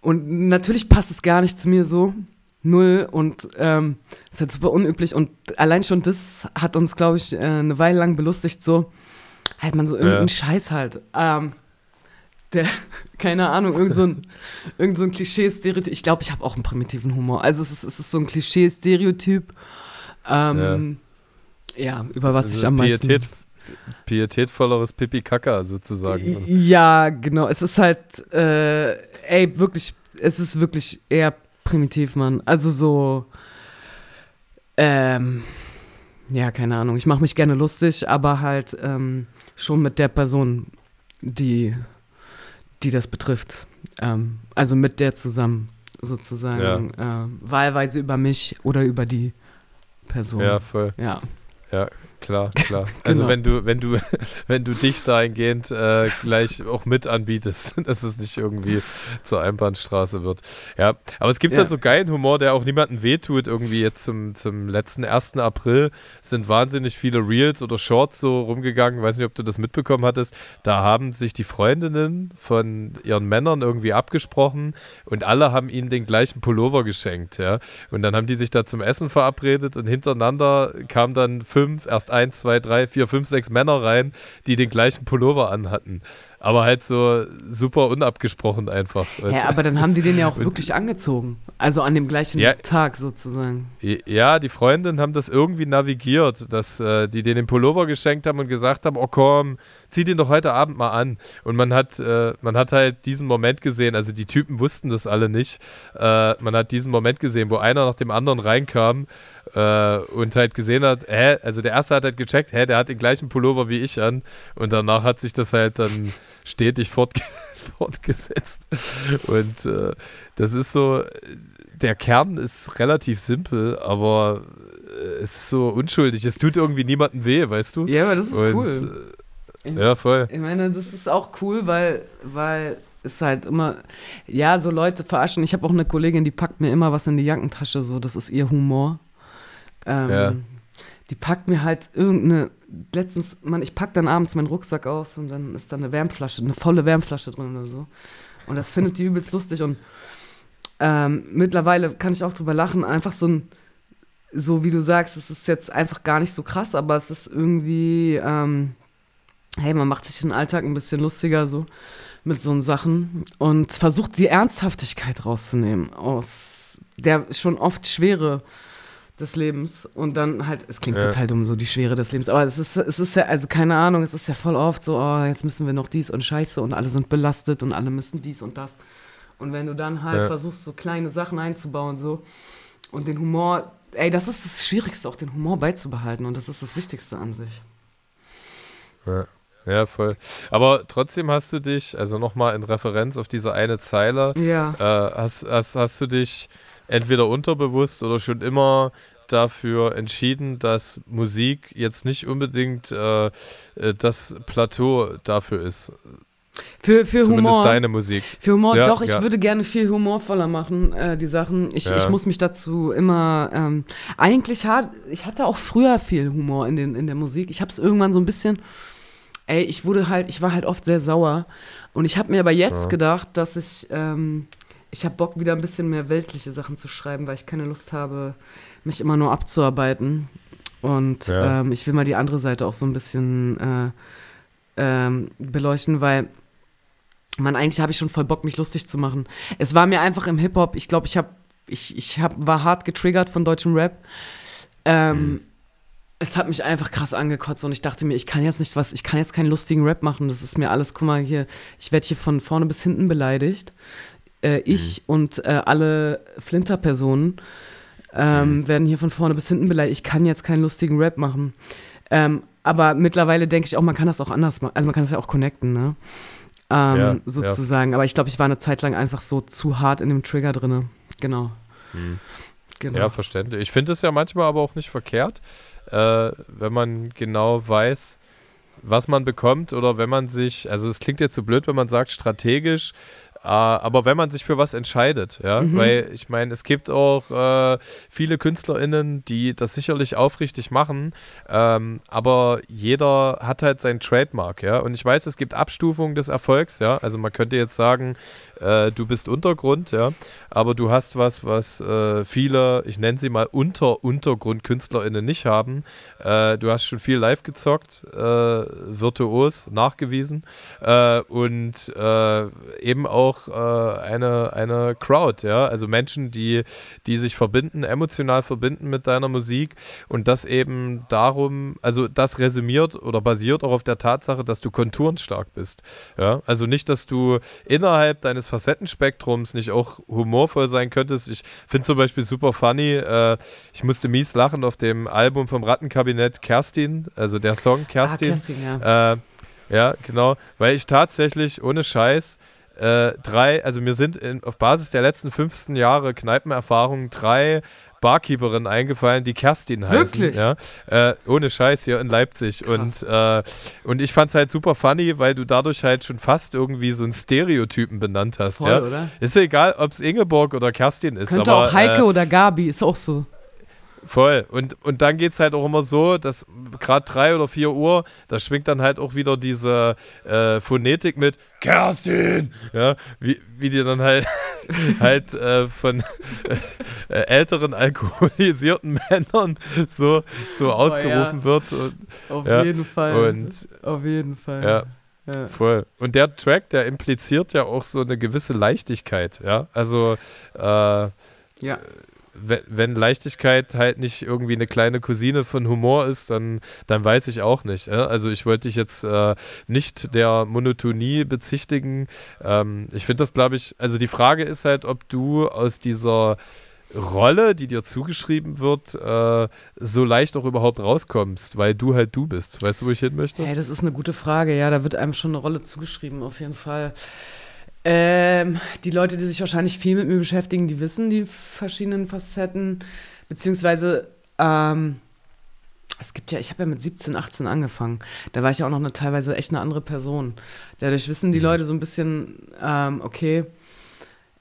und natürlich passt es gar nicht zu mir so. null und ähm, ist halt super unüblich und allein schon das hat uns, glaube ich, äh, eine Weile lang belustigt, so halt man so irgendeinen ja. Scheiß halt. Ähm, der, keine Ahnung, irgend so ein, irgend so ein Klischee-Stereotyp. Ich glaube, ich habe auch einen primitiven Humor. Also es ist, es ist so ein Klischee-Stereotyp. Ähm, ja. ja. über was also ich am meisten... Pietät, pietätvolleres Pipi-Kaka sozusagen. Ja, genau. Es ist halt, äh, ey, wirklich, es ist wirklich eher primitiv, Mann. Also so, ähm, ja, keine Ahnung. Ich mache mich gerne lustig, aber halt ähm, schon mit der Person, die, die das betrifft. Ähm, also mit der zusammen sozusagen. Ja. Äh, wahlweise über mich oder über die Person. Ja, voll. Ja. Ja, klar, klar. Also genau. wenn du, wenn du, wenn du dich dahingehend äh, gleich auch mit anbietest, dass es nicht irgendwie zur Einbahnstraße wird. Ja, aber es gibt ja. halt so geilen Humor, der auch niemandem wehtut. Irgendwie jetzt zum, zum letzten 1. April sind wahnsinnig viele Reels oder Shorts so rumgegangen. Weiß nicht, ob du das mitbekommen hattest. Da haben sich die Freundinnen von ihren Männern irgendwie abgesprochen und alle haben ihnen den gleichen Pullover geschenkt, ja. Und dann haben die sich da zum Essen verabredet und hintereinander kamen dann fünf, erst passt eins, zwei, drei, vier, fünf, sechs Männer rein, die den gleichen Pullover anhatten. Aber halt so super unabgesprochen einfach. Ja, aber dann haben die den ja auch wirklich angezogen. Also an dem gleichen ja, Tag sozusagen. Ja, die Freundinnen haben das irgendwie navigiert, dass äh, die den Pullover geschenkt haben und gesagt haben, oh komm, zieh den doch heute Abend mal an. Und man hat, äh, man hat halt diesen Moment gesehen, also die Typen wussten das alle nicht. Äh, man hat diesen Moment gesehen, wo einer nach dem anderen reinkam äh, und halt gesehen hat, hä, also der erste hat halt gecheckt, hä, der hat den gleichen Pullover wie ich an und danach hat sich das halt dann stetig fortge fortgesetzt und äh, das ist so, der Kern ist relativ simpel, aber äh, es ist so unschuldig, es tut irgendwie niemandem weh, weißt du? Ja, aber das ist und, cool. Ich, ja, voll. Ich meine, das ist auch cool, weil, weil ist halt immer, ja, so Leute verarschen. Ich habe auch eine Kollegin, die packt mir immer was in die Jackentasche, so, das ist ihr Humor. Ähm, ja. Die packt mir halt irgendeine, letztens, man, ich pack dann abends meinen Rucksack aus und dann ist da eine Wärmflasche, eine volle Wärmflasche drin oder so. Und das findet die übelst lustig und ähm, mittlerweile kann ich auch drüber lachen, einfach so ein, so wie du sagst, es ist jetzt einfach gar nicht so krass, aber es ist irgendwie, ähm, hey, man macht sich den Alltag ein bisschen lustiger so mit so Sachen und versucht die Ernsthaftigkeit rauszunehmen aus der schon oft schwere des Lebens und dann halt, es klingt ja. total dumm, so die Schwere des Lebens, aber es ist, es ist ja, also keine Ahnung, es ist ja voll oft so, oh, jetzt müssen wir noch dies und Scheiße und alle sind belastet und alle müssen dies und das. Und wenn du dann halt ja. versuchst, so kleine Sachen einzubauen, so und den Humor, ey, das ist das Schwierigste, auch den Humor beizubehalten und das ist das Wichtigste an sich. Ja. Ja, voll. Aber trotzdem hast du dich, also nochmal in Referenz auf diese eine Zeile, ja. äh, hast, hast, hast du dich entweder unterbewusst oder schon immer dafür entschieden, dass Musik jetzt nicht unbedingt äh, äh das Plateau dafür ist. Für, für Zumindest Humor. deine Musik. Für Humor, ja, doch, ich ja. würde gerne viel humorvoller machen, äh, die Sachen. Ich, ja. ich muss mich dazu immer. Ähm, eigentlich hat, ich hatte auch früher viel Humor in, den, in der Musik. Ich habe es irgendwann so ein bisschen. Ey, ich wurde halt, ich war halt oft sehr sauer. Und ich habe mir aber jetzt gedacht, dass ich. Ähm, ich habe Bock, wieder ein bisschen mehr weltliche Sachen zu schreiben, weil ich keine Lust habe, mich immer nur abzuarbeiten. Und ja. ähm, ich will mal die andere Seite auch so ein bisschen äh, ähm, beleuchten, weil man eigentlich habe ich schon voll Bock, mich lustig zu machen. Es war mir einfach im Hip-Hop, ich glaube, ich habe, ich, ich hab, war hart getriggert von deutschem Rap. Ähm, mhm. Es hat mich einfach krass angekotzt und ich dachte mir, ich kann jetzt nicht was, ich kann jetzt keinen lustigen Rap machen. Das ist mir alles, guck mal hier, ich werde hier von vorne bis hinten beleidigt äh, ich mhm. und äh, alle Flinter-Personen ähm, mhm. werden hier von vorne bis hinten beleidigt. Ich kann jetzt keinen lustigen Rap machen. Ähm, aber mittlerweile denke ich auch, man kann das auch anders machen. Also man kann das ja auch connecten, ne? Ähm, ja, sozusagen. Ja. Aber ich glaube, ich war eine Zeit lang einfach so zu hart in dem Trigger drin. Genau. Mhm. genau. Ja, verständlich. Ich finde es ja manchmal aber auch nicht verkehrt, äh, wenn man genau weiß, was man bekommt oder wenn man sich, also es klingt jetzt so blöd, wenn man sagt strategisch, aber wenn man sich für was entscheidet, ja, mhm. weil ich meine, es gibt auch äh, viele KünstlerInnen, die das sicherlich aufrichtig machen, ähm, aber jeder hat halt sein Trademark, ja, und ich weiß, es gibt Abstufungen des Erfolgs, ja, also man könnte jetzt sagen, äh, du bist Untergrund, ja, aber du hast was, was äh, viele, ich nenne sie mal Unter-UntergrundkünstlerInnen nicht haben. Äh, du hast schon viel live gezockt, äh, virtuos, nachgewiesen. Äh, und äh, eben auch eine, eine Crowd, ja, also Menschen, die, die sich verbinden, emotional verbinden mit deiner Musik. Und das eben darum, also das resümiert oder basiert auch auf der Tatsache, dass du konturenstark bist, ja, also nicht, dass du innerhalb deines Facettenspektrums nicht auch humorvoll sein könntest. Ich finde zum Beispiel super funny, äh, ich musste mies lachen auf dem Album vom Rattenkabinett Kerstin, also der Song Kerstin. Ah, Kerstin ja. Äh, ja, genau, weil ich tatsächlich ohne Scheiß äh, drei, also mir sind in, auf Basis der letzten 15 Jahre Kneipenerfahrung drei Barkeeperin eingefallen, die Kerstin heißen. Wirklich? Ja? Äh, ohne Scheiß hier in Leipzig. Und, äh, und ich fand es halt super funny, weil du dadurch halt schon fast irgendwie so einen Stereotypen benannt hast. Voll, ja? oder? Ist ja egal, ob es Ingeborg oder Kerstin ist. Könnte aber, auch Heike äh, oder Gabi, ist auch so. Voll. Und, und dann geht es halt auch immer so, dass gerade drei oder vier Uhr, da schwingt dann halt auch wieder diese äh, Phonetik mit Kerstin, ja, wie, wie die dann halt, halt äh, von äh, älteren alkoholisierten Männern so, so ausgerufen ja. wird. Und, Auf ja, jeden Fall. Und, Auf jeden Fall. Ja. Ja. Voll. Und der Track, der impliziert ja auch so eine gewisse Leichtigkeit, ja. Also, äh, ja wenn Leichtigkeit halt nicht irgendwie eine kleine Cousine von Humor ist, dann, dann weiß ich auch nicht. Ja? Also ich wollte dich jetzt äh, nicht der Monotonie bezichtigen. Ähm, ich finde das, glaube ich, also die Frage ist halt, ob du aus dieser Rolle, die dir zugeschrieben wird, äh, so leicht auch überhaupt rauskommst, weil du halt du bist. Weißt du, wo ich hin möchte? Hey, das ist eine gute Frage. Ja, da wird einem schon eine Rolle zugeschrieben, auf jeden Fall. Ähm, die Leute, die sich wahrscheinlich viel mit mir beschäftigen, die wissen die verschiedenen Facetten, beziehungsweise ähm, es gibt ja, ich habe ja mit 17, 18 angefangen. Da war ich ja auch noch eine teilweise echt eine andere Person. Dadurch wissen die mhm. Leute so ein bisschen, ähm, okay,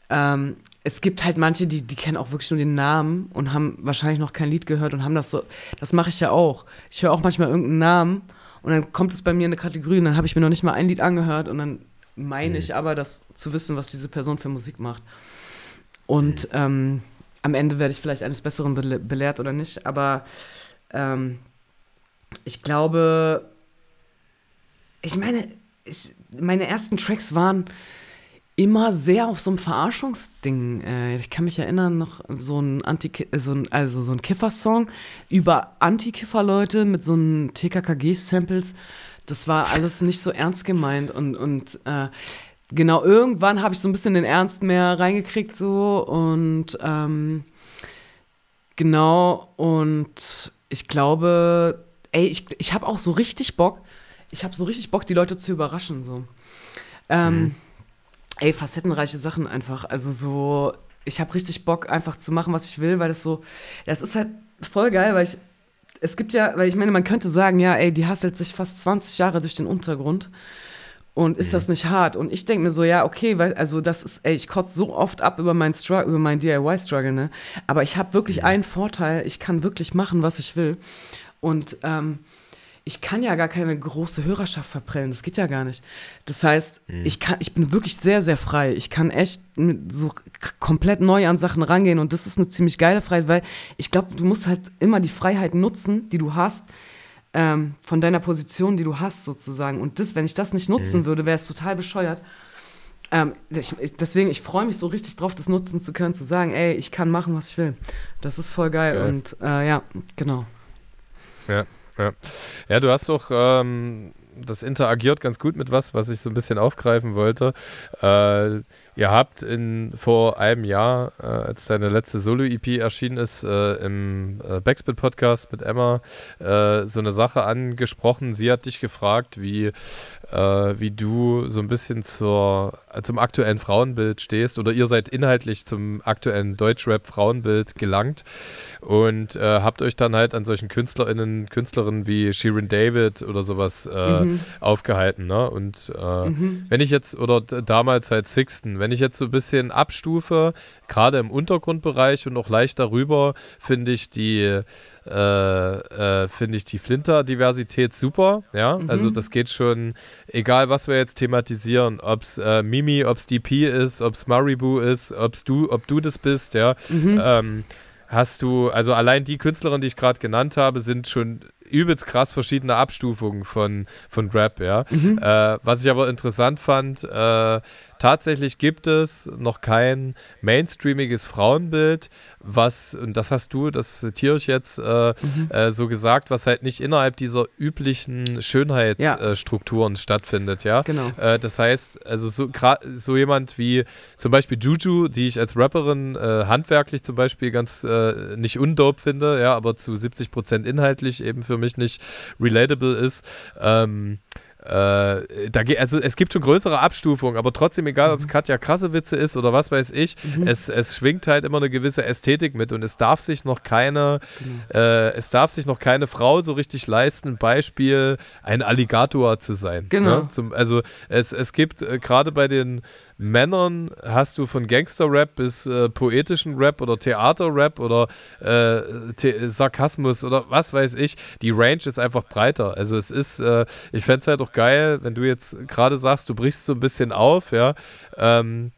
ähm, es gibt halt manche, die, die kennen auch wirklich nur den Namen und haben wahrscheinlich noch kein Lied gehört und haben das so, das mache ich ja auch. Ich höre auch manchmal irgendeinen Namen und dann kommt es bei mir in eine Kategorie und dann habe ich mir noch nicht mal ein Lied angehört und dann meine mhm. ich aber, das zu wissen, was diese Person für Musik macht. Und mhm. ähm, am Ende werde ich vielleicht eines Besseren bele belehrt oder nicht, aber ähm, ich glaube, ich meine, ich, meine ersten Tracks waren immer sehr auf so einem Verarschungsding. Äh, ich kann mich erinnern, noch so ein Anti so ein, also so ein Kiffer-Song über Anti-Kiffer-Leute mit so einem TKKG-Samples das war alles nicht so ernst gemeint und, und äh, genau, irgendwann habe ich so ein bisschen den Ernst mehr reingekriegt so und ähm, genau und ich glaube, ey, ich, ich habe auch so richtig Bock, ich habe so richtig Bock, die Leute zu überraschen so. Ähm, mhm. Ey, facettenreiche Sachen einfach, also so, ich habe richtig Bock einfach zu machen, was ich will, weil das so, das ist halt voll geil, weil ich es gibt ja, weil ich meine, man könnte sagen, ja, ey, die hasselt sich fast 20 Jahre durch den Untergrund. Und ist mhm. das nicht hart? Und ich denke mir so, ja, okay, weil, also das ist, ey, ich kotze so oft ab über meinen Struggle, über meinen DIY-Struggle, ne? Aber ich habe wirklich mhm. einen Vorteil, ich kann wirklich machen, was ich will. Und ähm, ich kann ja gar keine große Hörerschaft verprellen. Das geht ja gar nicht. Das heißt, mhm. ich, kann, ich bin wirklich sehr, sehr frei. Ich kann echt so komplett neu an Sachen rangehen und das ist eine ziemlich geile Freiheit, weil ich glaube, du musst halt immer die Freiheit nutzen, die du hast, ähm, von deiner Position, die du hast, sozusagen. Und das, wenn ich das nicht nutzen mhm. würde, wäre es total bescheuert. Ähm, ich, deswegen, ich freue mich so richtig drauf, das nutzen zu können, zu sagen, ey, ich kann machen, was ich will. Das ist voll geil. geil. Und äh, ja, genau. Ja. Ja, ja du hast doch, ähm, das interagiert ganz gut mit was, was ich so ein bisschen aufgreifen wollte. Äh, ihr habt in, vor einem Jahr, äh, als deine letzte Solo-EP erschienen ist, äh, im äh, Backspit-Podcast mit Emma äh, so eine Sache angesprochen. Sie hat dich gefragt, wie äh, wie du so ein bisschen zur, zum aktuellen Frauenbild stehst oder ihr seid inhaltlich zum aktuellen Deutschrap-Frauenbild gelangt und äh, habt euch dann halt an solchen KünstlerInnen, Künstlerinnen wie Shirin David oder sowas äh, mhm. aufgehalten. Ne? Und äh, mhm. wenn ich jetzt, oder damals halt Sixten, wenn ich jetzt so ein bisschen abstufe, gerade im Untergrundbereich und auch leicht darüber, finde ich die äh, äh, finde ich die Flinter-Diversität super. Ja, mhm. also das geht schon, egal was wir jetzt thematisieren, ob es äh, Mimi, ob es DP ist, ob es Maribu ist, ob's du, ob du das bist, ja. Mhm. Ähm, hast du, also allein die Künstlerin, die ich gerade genannt habe, sind schon übelst krass verschiedene Abstufungen von, von Rap, ja. Mhm. Äh, was ich aber interessant fand, äh, tatsächlich gibt es noch kein mainstreamiges Frauenbild, was, und das hast du, das zitiere ich jetzt äh, mhm. äh, so gesagt, was halt nicht innerhalb dieser üblichen Schönheitsstrukturen ja. stattfindet, ja. Genau. Äh, das heißt, also so, so jemand wie zum Beispiel Juju, die ich als Rapperin äh, handwerklich zum Beispiel ganz äh, nicht undope finde, ja, aber zu 70 Prozent inhaltlich eben für mich nicht relatable ist. Ähm, äh, da also es gibt schon größere Abstufungen, aber trotzdem, egal ob es mhm. Katja Krassewitze ist oder was weiß ich, mhm. es, es schwingt halt immer eine gewisse Ästhetik mit und es darf sich noch keine, genau. äh, es darf sich noch keine Frau so richtig leisten, Beispiel ein Alligator zu sein. Genau. Ne? Zum, also es, es gibt äh, gerade bei den Männern hast du von Gangster-Rap bis äh, poetischen Rap oder Theater-Rap oder äh, The Sarkasmus oder was weiß ich. Die Range ist einfach breiter. Also es ist, äh, ich fände es halt auch geil, wenn du jetzt gerade sagst, du brichst so ein bisschen auf, ja. Ähm,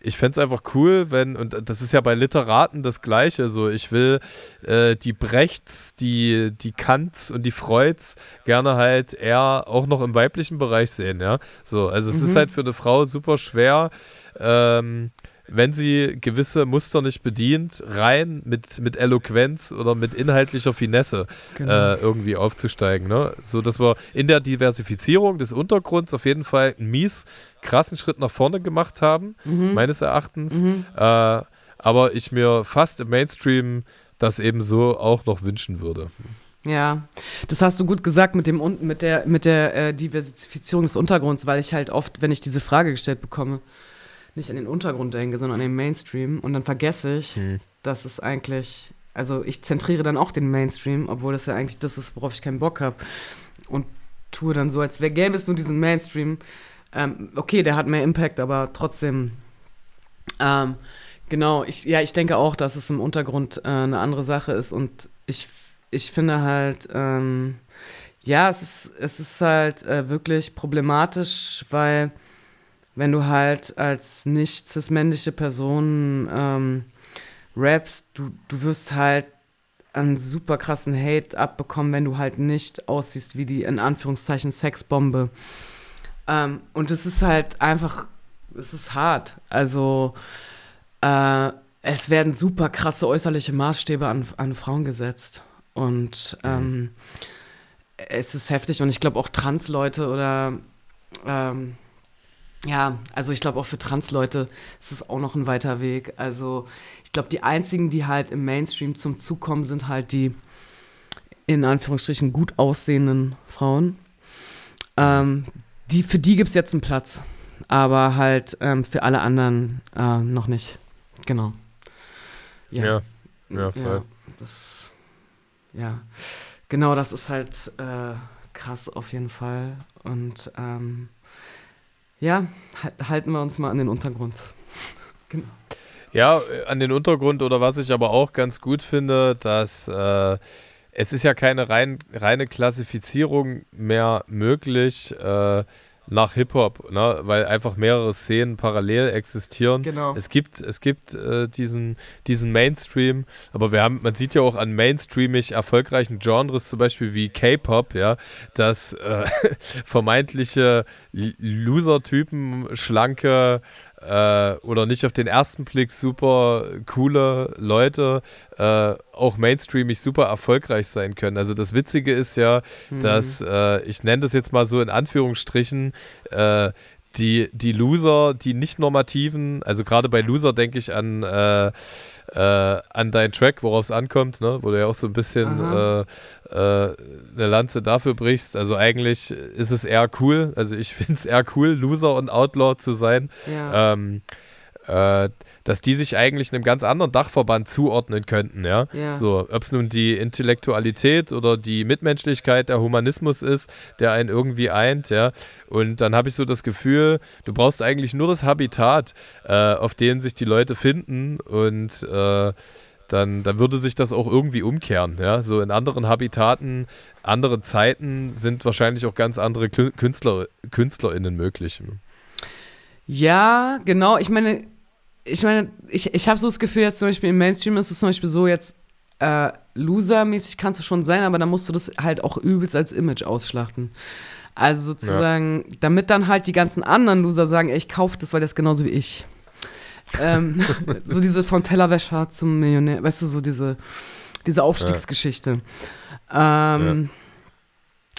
ich fände es einfach cool, wenn, und das ist ja bei Literaten das Gleiche, so ich will äh, die Brechts, die, die Kants und die Freuds gerne halt eher auch noch im weiblichen Bereich sehen, ja. So, also es mhm. ist halt für eine Frau super schwer, ähm, wenn sie gewisse Muster nicht bedient, rein mit, mit Eloquenz oder mit inhaltlicher Finesse genau. äh, irgendwie aufzusteigen. Ne? So dass wir in der Diversifizierung des Untergrunds auf jeden Fall einen mies krassen Schritt nach vorne gemacht haben, mhm. meines Erachtens. Mhm. Äh, aber ich mir fast im Mainstream das eben so auch noch wünschen würde. Ja, das hast du gut gesagt mit dem mit der mit der äh, Diversifizierung des Untergrunds, weil ich halt oft, wenn ich diese Frage gestellt bekomme, nicht an den Untergrund denke, sondern an den Mainstream. Und dann vergesse ich, hm. dass es eigentlich, also ich zentriere dann auch den Mainstream, obwohl das ja eigentlich das ist, worauf ich keinen Bock habe. Und tue dann so, als wäre gäbe es nur diesen Mainstream. Ähm, okay, der hat mehr Impact, aber trotzdem. Ähm, genau, ich, ja, ich denke auch, dass es im Untergrund äh, eine andere Sache ist. Und ich, ich finde halt, ähm, ja, es ist, es ist halt äh, wirklich problematisch, weil wenn du halt als nicht cis-männliche Person ähm, rappst, du, du wirst halt einen super krassen Hate abbekommen, wenn du halt nicht aussiehst wie die in Anführungszeichen Sexbombe. Ähm, und es ist halt einfach, es ist hart. Also äh, es werden super krasse äußerliche Maßstäbe an, an Frauen gesetzt. Und ähm, es ist heftig und ich glaube auch Trans-Leute oder ähm, ja, also ich glaube auch für Trans-Leute ist es auch noch ein weiter Weg. Also ich glaube, die einzigen, die halt im Mainstream zum Zug kommen, sind halt die in Anführungsstrichen gut aussehenden Frauen. Ähm, die, für die gibt es jetzt einen Platz, aber halt ähm, für alle anderen äh, noch nicht. Genau. Ja, ja, ja voll. Ja, das, ja, genau, das ist halt äh, krass auf jeden Fall. Und ähm, ja, halten wir uns mal an den Untergrund. genau. Ja, an den Untergrund oder was ich aber auch ganz gut finde, dass äh, es ist ja keine rein, reine Klassifizierung mehr möglich. Äh, nach Hip-Hop, ne? weil einfach mehrere Szenen parallel existieren. Genau. Es gibt, es gibt äh, diesen, diesen Mainstream, aber wir haben, man sieht ja auch an mainstreamig erfolgreichen Genres, zum Beispiel wie K-Pop, ja, dass äh, vermeintliche Loser-Typen, schlanke äh, oder nicht auf den ersten Blick super coole Leute äh, auch mainstreamig super erfolgreich sein können. Also das Witzige ist ja, mhm. dass äh, ich nenne das jetzt mal so in Anführungsstrichen, äh, die, die Loser, die nicht normativen, also gerade bei Loser denke ich an, äh, äh, an deinen Track, worauf es ankommt, ne? wo du ja auch so ein bisschen äh, äh, eine Lanze dafür brichst. Also eigentlich ist es eher cool, also ich finde es eher cool, Loser und Outlaw zu sein. Ja. Ähm, äh, dass die sich eigentlich einem ganz anderen Dachverband zuordnen könnten, ja. ja. So, ob es nun die Intellektualität oder die Mitmenschlichkeit, der Humanismus ist, der einen irgendwie eint, ja. Und dann habe ich so das Gefühl, du brauchst eigentlich nur das Habitat, äh, auf dem sich die Leute finden und äh, dann, dann würde sich das auch irgendwie umkehren. Ja? So in anderen Habitaten, anderen Zeiten sind wahrscheinlich auch ganz andere Künstler, KünstlerInnen möglich. Ja, genau. Ich meine, ich meine, ich, ich habe so das Gefühl, jetzt zum Beispiel im Mainstream ist es zum Beispiel so, jetzt äh, Loser-mäßig kannst du schon sein, aber dann musst du das halt auch übelst als Image ausschlachten. Also sozusagen, ja. damit dann halt die ganzen anderen Loser sagen, ey, ich kaufe das, weil das genauso wie ich. ähm, so diese von Tellerwäscher zum Millionär, weißt du, so diese, diese Aufstiegsgeschichte. Ja. Ähm,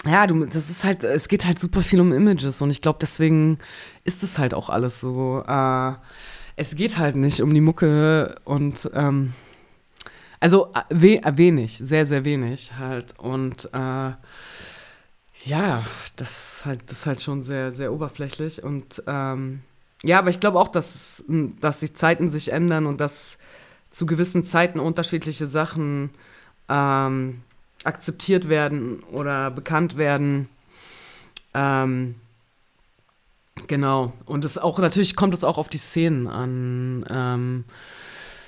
ja. ja, du, das ist halt, es geht halt super viel um Images und ich glaube, deswegen ist es halt auch alles so. Äh, es geht halt nicht um die Mucke und ähm, also äh, we äh, wenig, sehr, sehr wenig halt. Und äh, ja, das ist halt, das ist halt schon sehr, sehr oberflächlich. Und ähm, ja, aber ich glaube auch, dass, dass sich Zeiten sich ändern und dass zu gewissen Zeiten unterschiedliche Sachen ähm, akzeptiert werden oder bekannt werden. Ähm, Genau. Und es auch, natürlich kommt es auch auf die Szenen an. Ähm,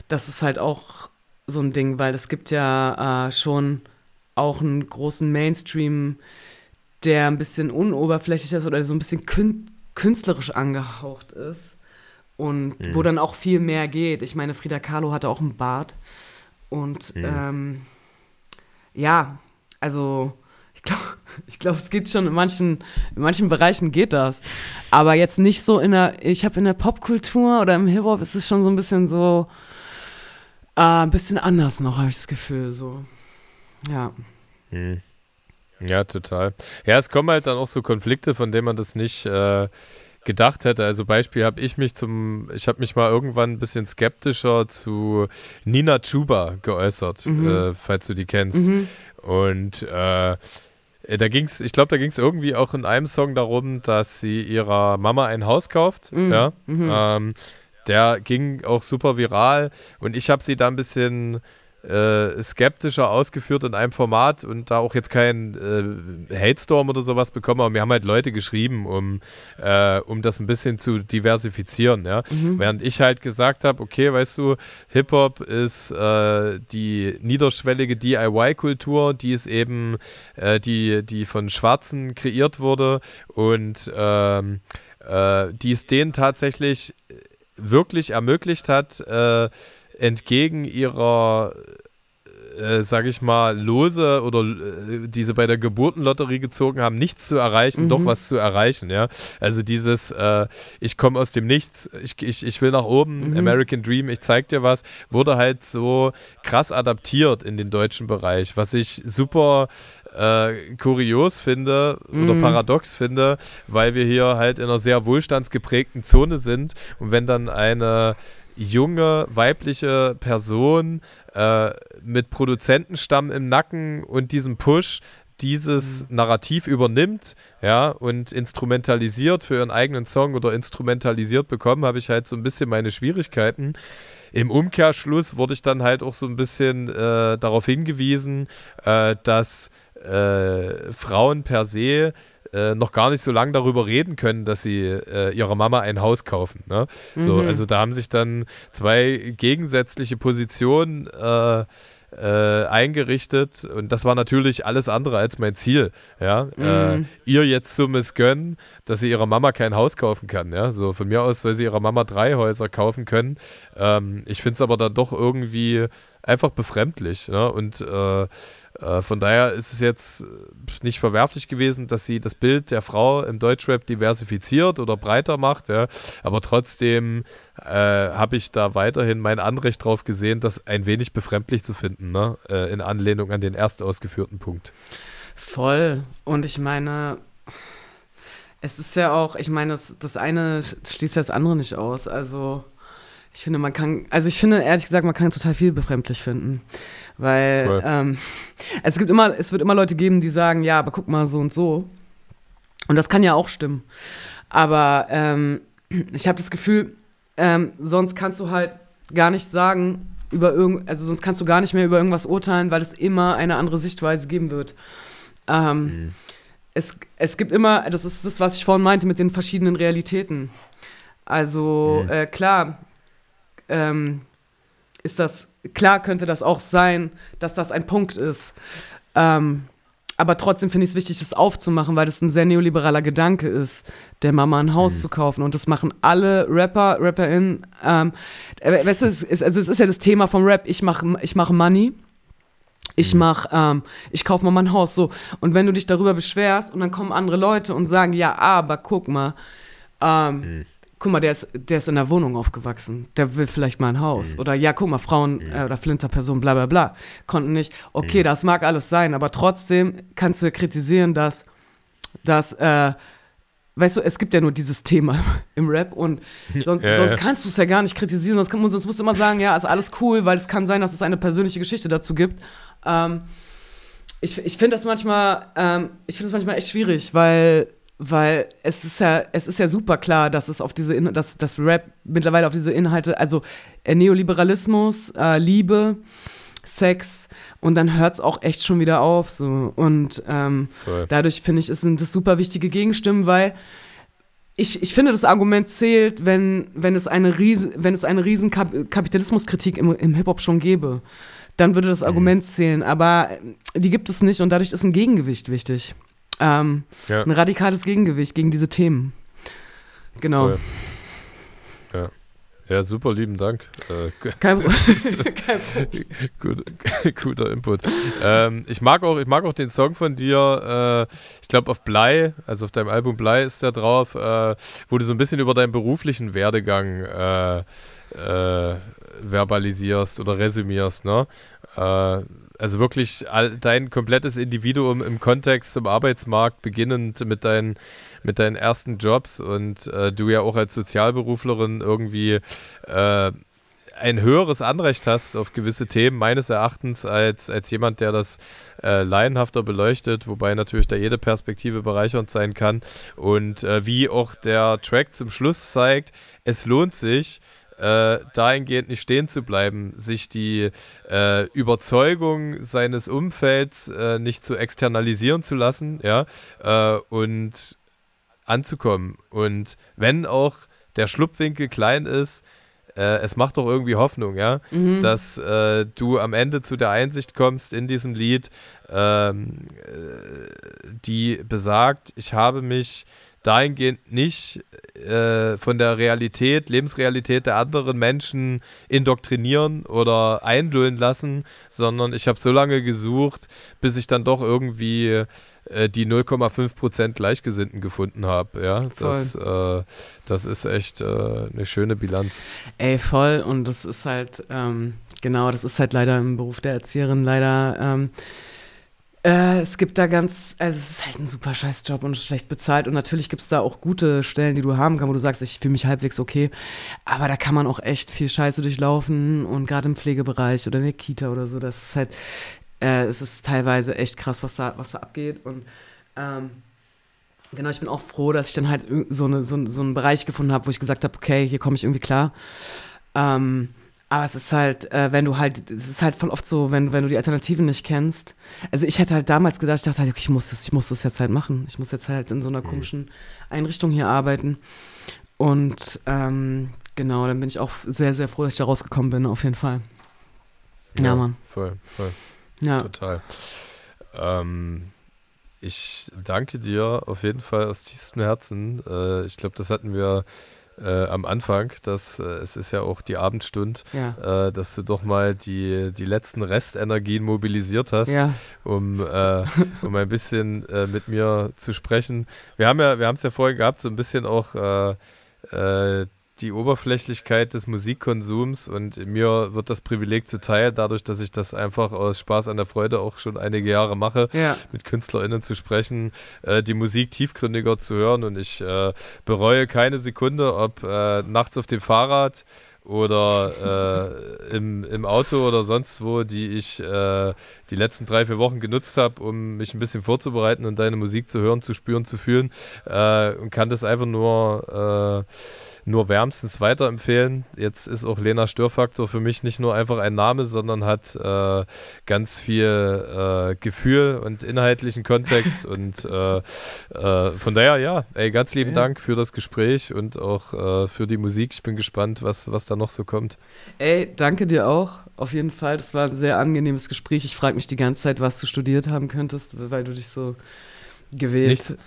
das ist halt auch so ein Ding, weil es gibt ja äh, schon auch einen großen Mainstream, der ein bisschen unoberflächlich ist oder so ein bisschen kün künstlerisch angehaucht ist. Und mhm. wo dann auch viel mehr geht. Ich meine, Frida Kahlo hatte auch einen Bart. Und mhm. ähm, ja, also ich glaube, ich glaub, es geht schon in manchen, in manchen Bereichen geht das. Aber jetzt nicht so in der, ich habe in der Popkultur oder im Hip-Hop ist es schon so ein bisschen so, äh, ein bisschen anders noch, habe ich das Gefühl. So. Ja. Hm. Ja, total. Ja, es kommen halt dann auch so Konflikte, von denen man das nicht äh, gedacht hätte. Also Beispiel habe ich mich zum, ich habe mich mal irgendwann ein bisschen skeptischer zu Nina Chuba geäußert, mhm. äh, falls du die kennst. Mhm. Und äh, äh, da ging's, ich glaube, da ging es irgendwie auch in einem Song darum, dass sie ihrer Mama ein Haus kauft. Mhm. Ja. Mhm. Ähm, der ging auch super viral und ich habe sie da ein bisschen äh, skeptischer ausgeführt in einem Format und da auch jetzt keinen äh, Hate-Storm oder sowas bekommen, aber mir haben halt Leute geschrieben, um, äh, um das ein bisschen zu diversifizieren. Ja? Mhm. Während ich halt gesagt habe, okay, weißt du, Hip-Hop ist äh, die niederschwellige DIY-Kultur, die ist eben, äh, die, die von Schwarzen kreiert wurde und ähm, äh, die es denen tatsächlich wirklich ermöglicht hat, entgegen ihrer äh, sage ich mal, Lose oder äh, die sie bei der Geburtenlotterie gezogen haben, nichts zu erreichen, mhm. doch was zu erreichen, ja. Also dieses, äh, ich komme aus dem Nichts, ich, ich, ich will nach oben, mhm. American Dream, ich zeig dir was, wurde halt so krass adaptiert in den deutschen Bereich, was ich super äh, kurios finde oder mm. paradox finde, weil wir hier halt in einer sehr wohlstandsgeprägten Zone sind und wenn dann eine junge weibliche Person äh, mit Produzentenstamm im Nacken und diesem Push dieses mhm. Narrativ übernimmt, ja, und instrumentalisiert für ihren eigenen Song oder instrumentalisiert bekommen, habe ich halt so ein bisschen meine Schwierigkeiten. Im Umkehrschluss wurde ich dann halt auch so ein bisschen äh, darauf hingewiesen, äh, dass äh, Frauen per se äh, noch gar nicht so lange darüber reden können, dass sie äh, ihrer Mama ein Haus kaufen. Ne? So, mhm. Also da haben sich dann zwei gegensätzliche Positionen äh, äh, eingerichtet und das war natürlich alles andere als mein Ziel. Ja? Äh, mhm. ihr jetzt zu missgönnen, dass sie ihrer Mama kein Haus kaufen kann. Ja? So von mir aus soll sie ihrer Mama drei Häuser kaufen können. Ähm, ich finde es aber dann doch irgendwie einfach befremdlich. Ne? Und äh, äh, von daher ist es jetzt nicht verwerflich gewesen, dass sie das Bild der Frau im Deutschrap diversifiziert oder breiter macht. Ja? Aber trotzdem äh, habe ich da weiterhin mein Anrecht drauf gesehen, das ein wenig befremdlich zu finden, ne? Äh, in Anlehnung an den erst ausgeführten Punkt. Voll. Und ich meine, es ist ja auch, ich meine, das, das eine schließt ja das andere nicht aus. Also ich finde, man kann, also ich finde ehrlich gesagt, man kann total viel befremdlich finden. Weil ähm, es gibt immer, es wird immer Leute geben, die sagen, ja, aber guck mal so und so. Und das kann ja auch stimmen. Aber ähm, ich habe das Gefühl, ähm, sonst kannst du halt gar nicht sagen, über irgend, also sonst kannst du gar nicht mehr über irgendwas urteilen, weil es immer eine andere Sichtweise geben wird. Ähm, mhm. es, es gibt immer, das ist das, was ich vorhin meinte mit den verschiedenen Realitäten. Also mhm. äh, klar, ähm, ist das klar könnte das auch sein, dass das ein Punkt ist. Ähm, aber trotzdem finde ich es wichtig, das aufzumachen, weil das ein sehr neoliberaler Gedanke ist, der Mama ein Haus mhm. zu kaufen. Und das machen alle Rapper, RapperInnen. Ähm, äh, weißt du, es ist, also es ist ja das Thema vom Rap, ich mache ich mach Money. Ich mhm. mach, ähm, ich kaufe mal mein Haus so. Und wenn du dich darüber beschwerst und dann kommen andere Leute und sagen, ja, aber guck mal, ähm, mhm guck mal, der ist, der ist in der Wohnung aufgewachsen, der will vielleicht mal ein Haus. Mhm. Oder ja, guck mal, Frauen mhm. äh, oder Flinterpersonen, bla bla bla, konnten nicht. Okay, mhm. das mag alles sein, aber trotzdem kannst du ja kritisieren, dass, dass äh, weißt du, es gibt ja nur dieses Thema im Rap und sonst, ja, sonst kannst du es ja gar nicht kritisieren, sonst, kann, sonst musst du immer sagen, ja, ist alles cool, weil es kann sein, dass es eine persönliche Geschichte dazu gibt. Ähm, ich ich finde das manchmal, ähm, ich finde das manchmal echt schwierig, weil weil es ist ja, es ist ja super klar, dass es auf diese, In dass das Rap mittlerweile auf diese Inhalte, also äh, Neoliberalismus, äh, Liebe, Sex und dann hört es auch echt schon wieder auf. So. Und ähm, dadurch finde ich, es sind das super wichtige Gegenstimmen, weil ich, ich finde, das Argument zählt, wenn, wenn es eine riesen, wenn es eine riesen Kap Kapitalismuskritik im, im Hip-Hop schon gäbe. Dann würde das mhm. Argument zählen. Aber die gibt es nicht und dadurch ist ein Gegengewicht wichtig. Ähm, ja. Ein radikales Gegengewicht gegen diese Themen. Genau. Voll. Ja. Ja, super lieben Dank. Äh, Kein, Kein Problem. Gut, guter Input. Ähm, ich, mag auch, ich mag auch den Song von dir, äh, ich glaube auf Blei, also auf deinem Album Blei ist der drauf, äh, wo du so ein bisschen über deinen beruflichen Werdegang äh, äh, verbalisierst oder resümierst, ne? Also wirklich dein komplettes Individuum im Kontext zum Arbeitsmarkt, beginnend mit deinen, mit deinen ersten Jobs und äh, du ja auch als Sozialberuflerin irgendwie äh, ein höheres Anrecht hast auf gewisse Themen, meines Erachtens, als, als jemand, der das äh, laienhafter beleuchtet, wobei natürlich da jede Perspektive bereichernd sein kann. Und äh, wie auch der Track zum Schluss zeigt, es lohnt sich, äh, dahingehend nicht stehen zu bleiben, sich die äh, Überzeugung seines Umfelds äh, nicht zu externalisieren zu lassen, ja, äh, und anzukommen. Und wenn auch der Schlupfwinkel klein ist, äh, es macht doch irgendwie Hoffnung, ja, mhm. dass äh, du am Ende zu der Einsicht kommst in diesem Lied, ähm, die besagt, ich habe mich dahingehend nicht äh, von der Realität, Lebensrealität der anderen Menschen indoktrinieren oder einlullen lassen, sondern ich habe so lange gesucht, bis ich dann doch irgendwie äh, die 0,5% Gleichgesinnten gefunden habe. Ja, das, äh, das ist echt äh, eine schöne Bilanz. Ey, voll. Und das ist halt, ähm, genau, das ist halt leider im Beruf der Erzieherin leider. Ähm, äh, es gibt da ganz, also es ist halt ein super Scheißjob und schlecht bezahlt. Und natürlich gibt es da auch gute Stellen, die du haben kannst, wo du sagst, ich fühle mich halbwegs okay, aber da kann man auch echt viel Scheiße durchlaufen und gerade im Pflegebereich oder in der Kita oder so, das ist halt, äh, es ist teilweise echt krass, was da, was da abgeht. Und ähm, genau, ich bin auch froh, dass ich dann halt so, eine, so, so einen Bereich gefunden habe, wo ich gesagt habe, okay, hier komme ich irgendwie klar. Ähm, aber es ist halt, äh, wenn du halt, es ist halt voll oft so, wenn, wenn du die Alternativen nicht kennst. Also ich hätte halt damals gedacht, ich dachte halt, okay, ich muss das, ich muss das jetzt halt machen. Ich muss jetzt halt in so einer mhm. komischen Einrichtung hier arbeiten. Und ähm, genau, dann bin ich auch sehr, sehr froh, dass ich da rausgekommen bin, auf jeden Fall. Ja, ja Mann. Voll, voll. Ja. Total. Ähm, ich danke dir auf jeden Fall aus tiefstem Herzen. Äh, ich glaube, das hatten wir äh, am Anfang, dass äh, es ist ja auch die Abendstund, ja. äh, dass du doch mal die, die letzten Restenergien mobilisiert hast, ja. um, äh, um ein bisschen äh, mit mir zu sprechen. Wir haben ja, wir haben es ja vorhin gehabt, so ein bisschen auch äh, die Oberflächlichkeit des Musikkonsums und mir wird das Privileg zuteil, dadurch, dass ich das einfach aus Spaß an der Freude auch schon einige Jahre mache, ja. mit KünstlerInnen zu sprechen, äh, die Musik tiefgründiger zu hören und ich äh, bereue keine Sekunde, ob äh, nachts auf dem Fahrrad oder äh, im, im Auto oder sonst wo, die ich äh, die letzten drei, vier Wochen genutzt habe, um mich ein bisschen vorzubereiten und deine Musik zu hören, zu spüren, zu fühlen äh, und kann das einfach nur äh, nur wärmstens weiterempfehlen. Jetzt ist auch Lena Störfaktor für mich nicht nur einfach ein Name, sondern hat äh, ganz viel äh, Gefühl und inhaltlichen Kontext. und äh, äh, von daher, ja, ey, ganz lieben ja. Dank für das Gespräch und auch äh, für die Musik. Ich bin gespannt, was, was da noch so kommt. Ey, danke dir auch. Auf jeden Fall. Das war ein sehr angenehmes Gespräch. Ich frage mich die ganze Zeit, was du studiert haben könntest, weil du dich so gewählt. Nichts.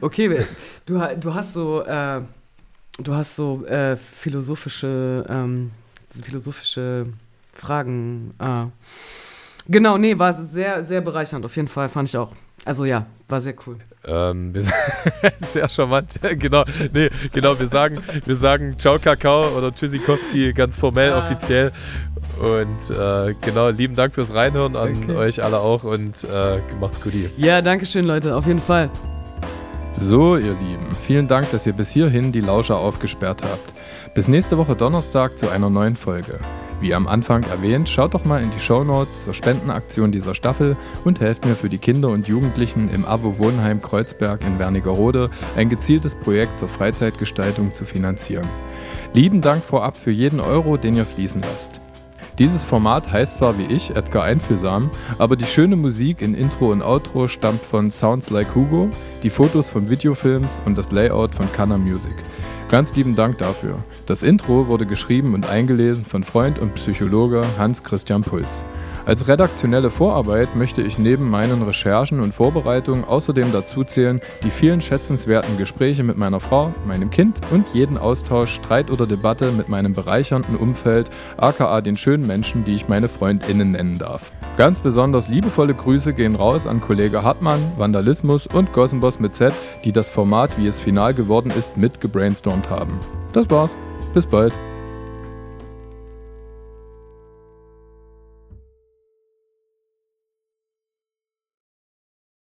Okay, du, du hast so, äh, du hast so äh, philosophische, ähm, philosophische Fragen. Äh. Genau, nee, war sehr, sehr bereichernd. Auf jeden Fall fand ich auch. Also ja, war sehr cool. Ähm, sehr charmant, genau. Nee, genau, wir sagen, wir sagen Ciao Kakao oder Tschüssikowski ganz formell, ah. offiziell. Und äh, genau, lieben Dank fürs Reinhören an okay. euch alle auch und äh, macht's gut. Ja, danke schön, Leute, auf jeden Fall. So, ihr Lieben, vielen Dank, dass ihr bis hierhin die Lauscher aufgesperrt habt. Bis nächste Woche Donnerstag zu einer neuen Folge. Wie am Anfang erwähnt, schaut doch mal in die Shownotes zur Spendenaktion dieser Staffel und helft mir für die Kinder und Jugendlichen im AWO Wohnheim Kreuzberg in Wernigerode ein gezieltes Projekt zur Freizeitgestaltung zu finanzieren. Lieben Dank vorab für jeden Euro, den ihr fließen lasst. Dieses Format heißt zwar wie ich Edgar Einfühlsam, aber die schöne Musik in Intro und Outro stammt von Sounds Like Hugo, die Fotos von Videofilms und das Layout von Canna Music. Ganz lieben Dank dafür. Das Intro wurde geschrieben und eingelesen von Freund und Psychologe Hans Christian Puls. Als redaktionelle Vorarbeit möchte ich neben meinen Recherchen und Vorbereitungen außerdem dazu zählen die vielen schätzenswerten Gespräche mit meiner Frau, meinem Kind und jeden Austausch, Streit oder Debatte mit meinem bereichernden Umfeld, aka den schönen Menschen, die ich meine Freundinnen nennen darf. Ganz besonders liebevolle Grüße gehen raus an Kollege Hartmann, Vandalismus und Gossenboss mit Z, die das Format, wie es final geworden ist, mit gebrainstormt haben. Das war's. Bis bald.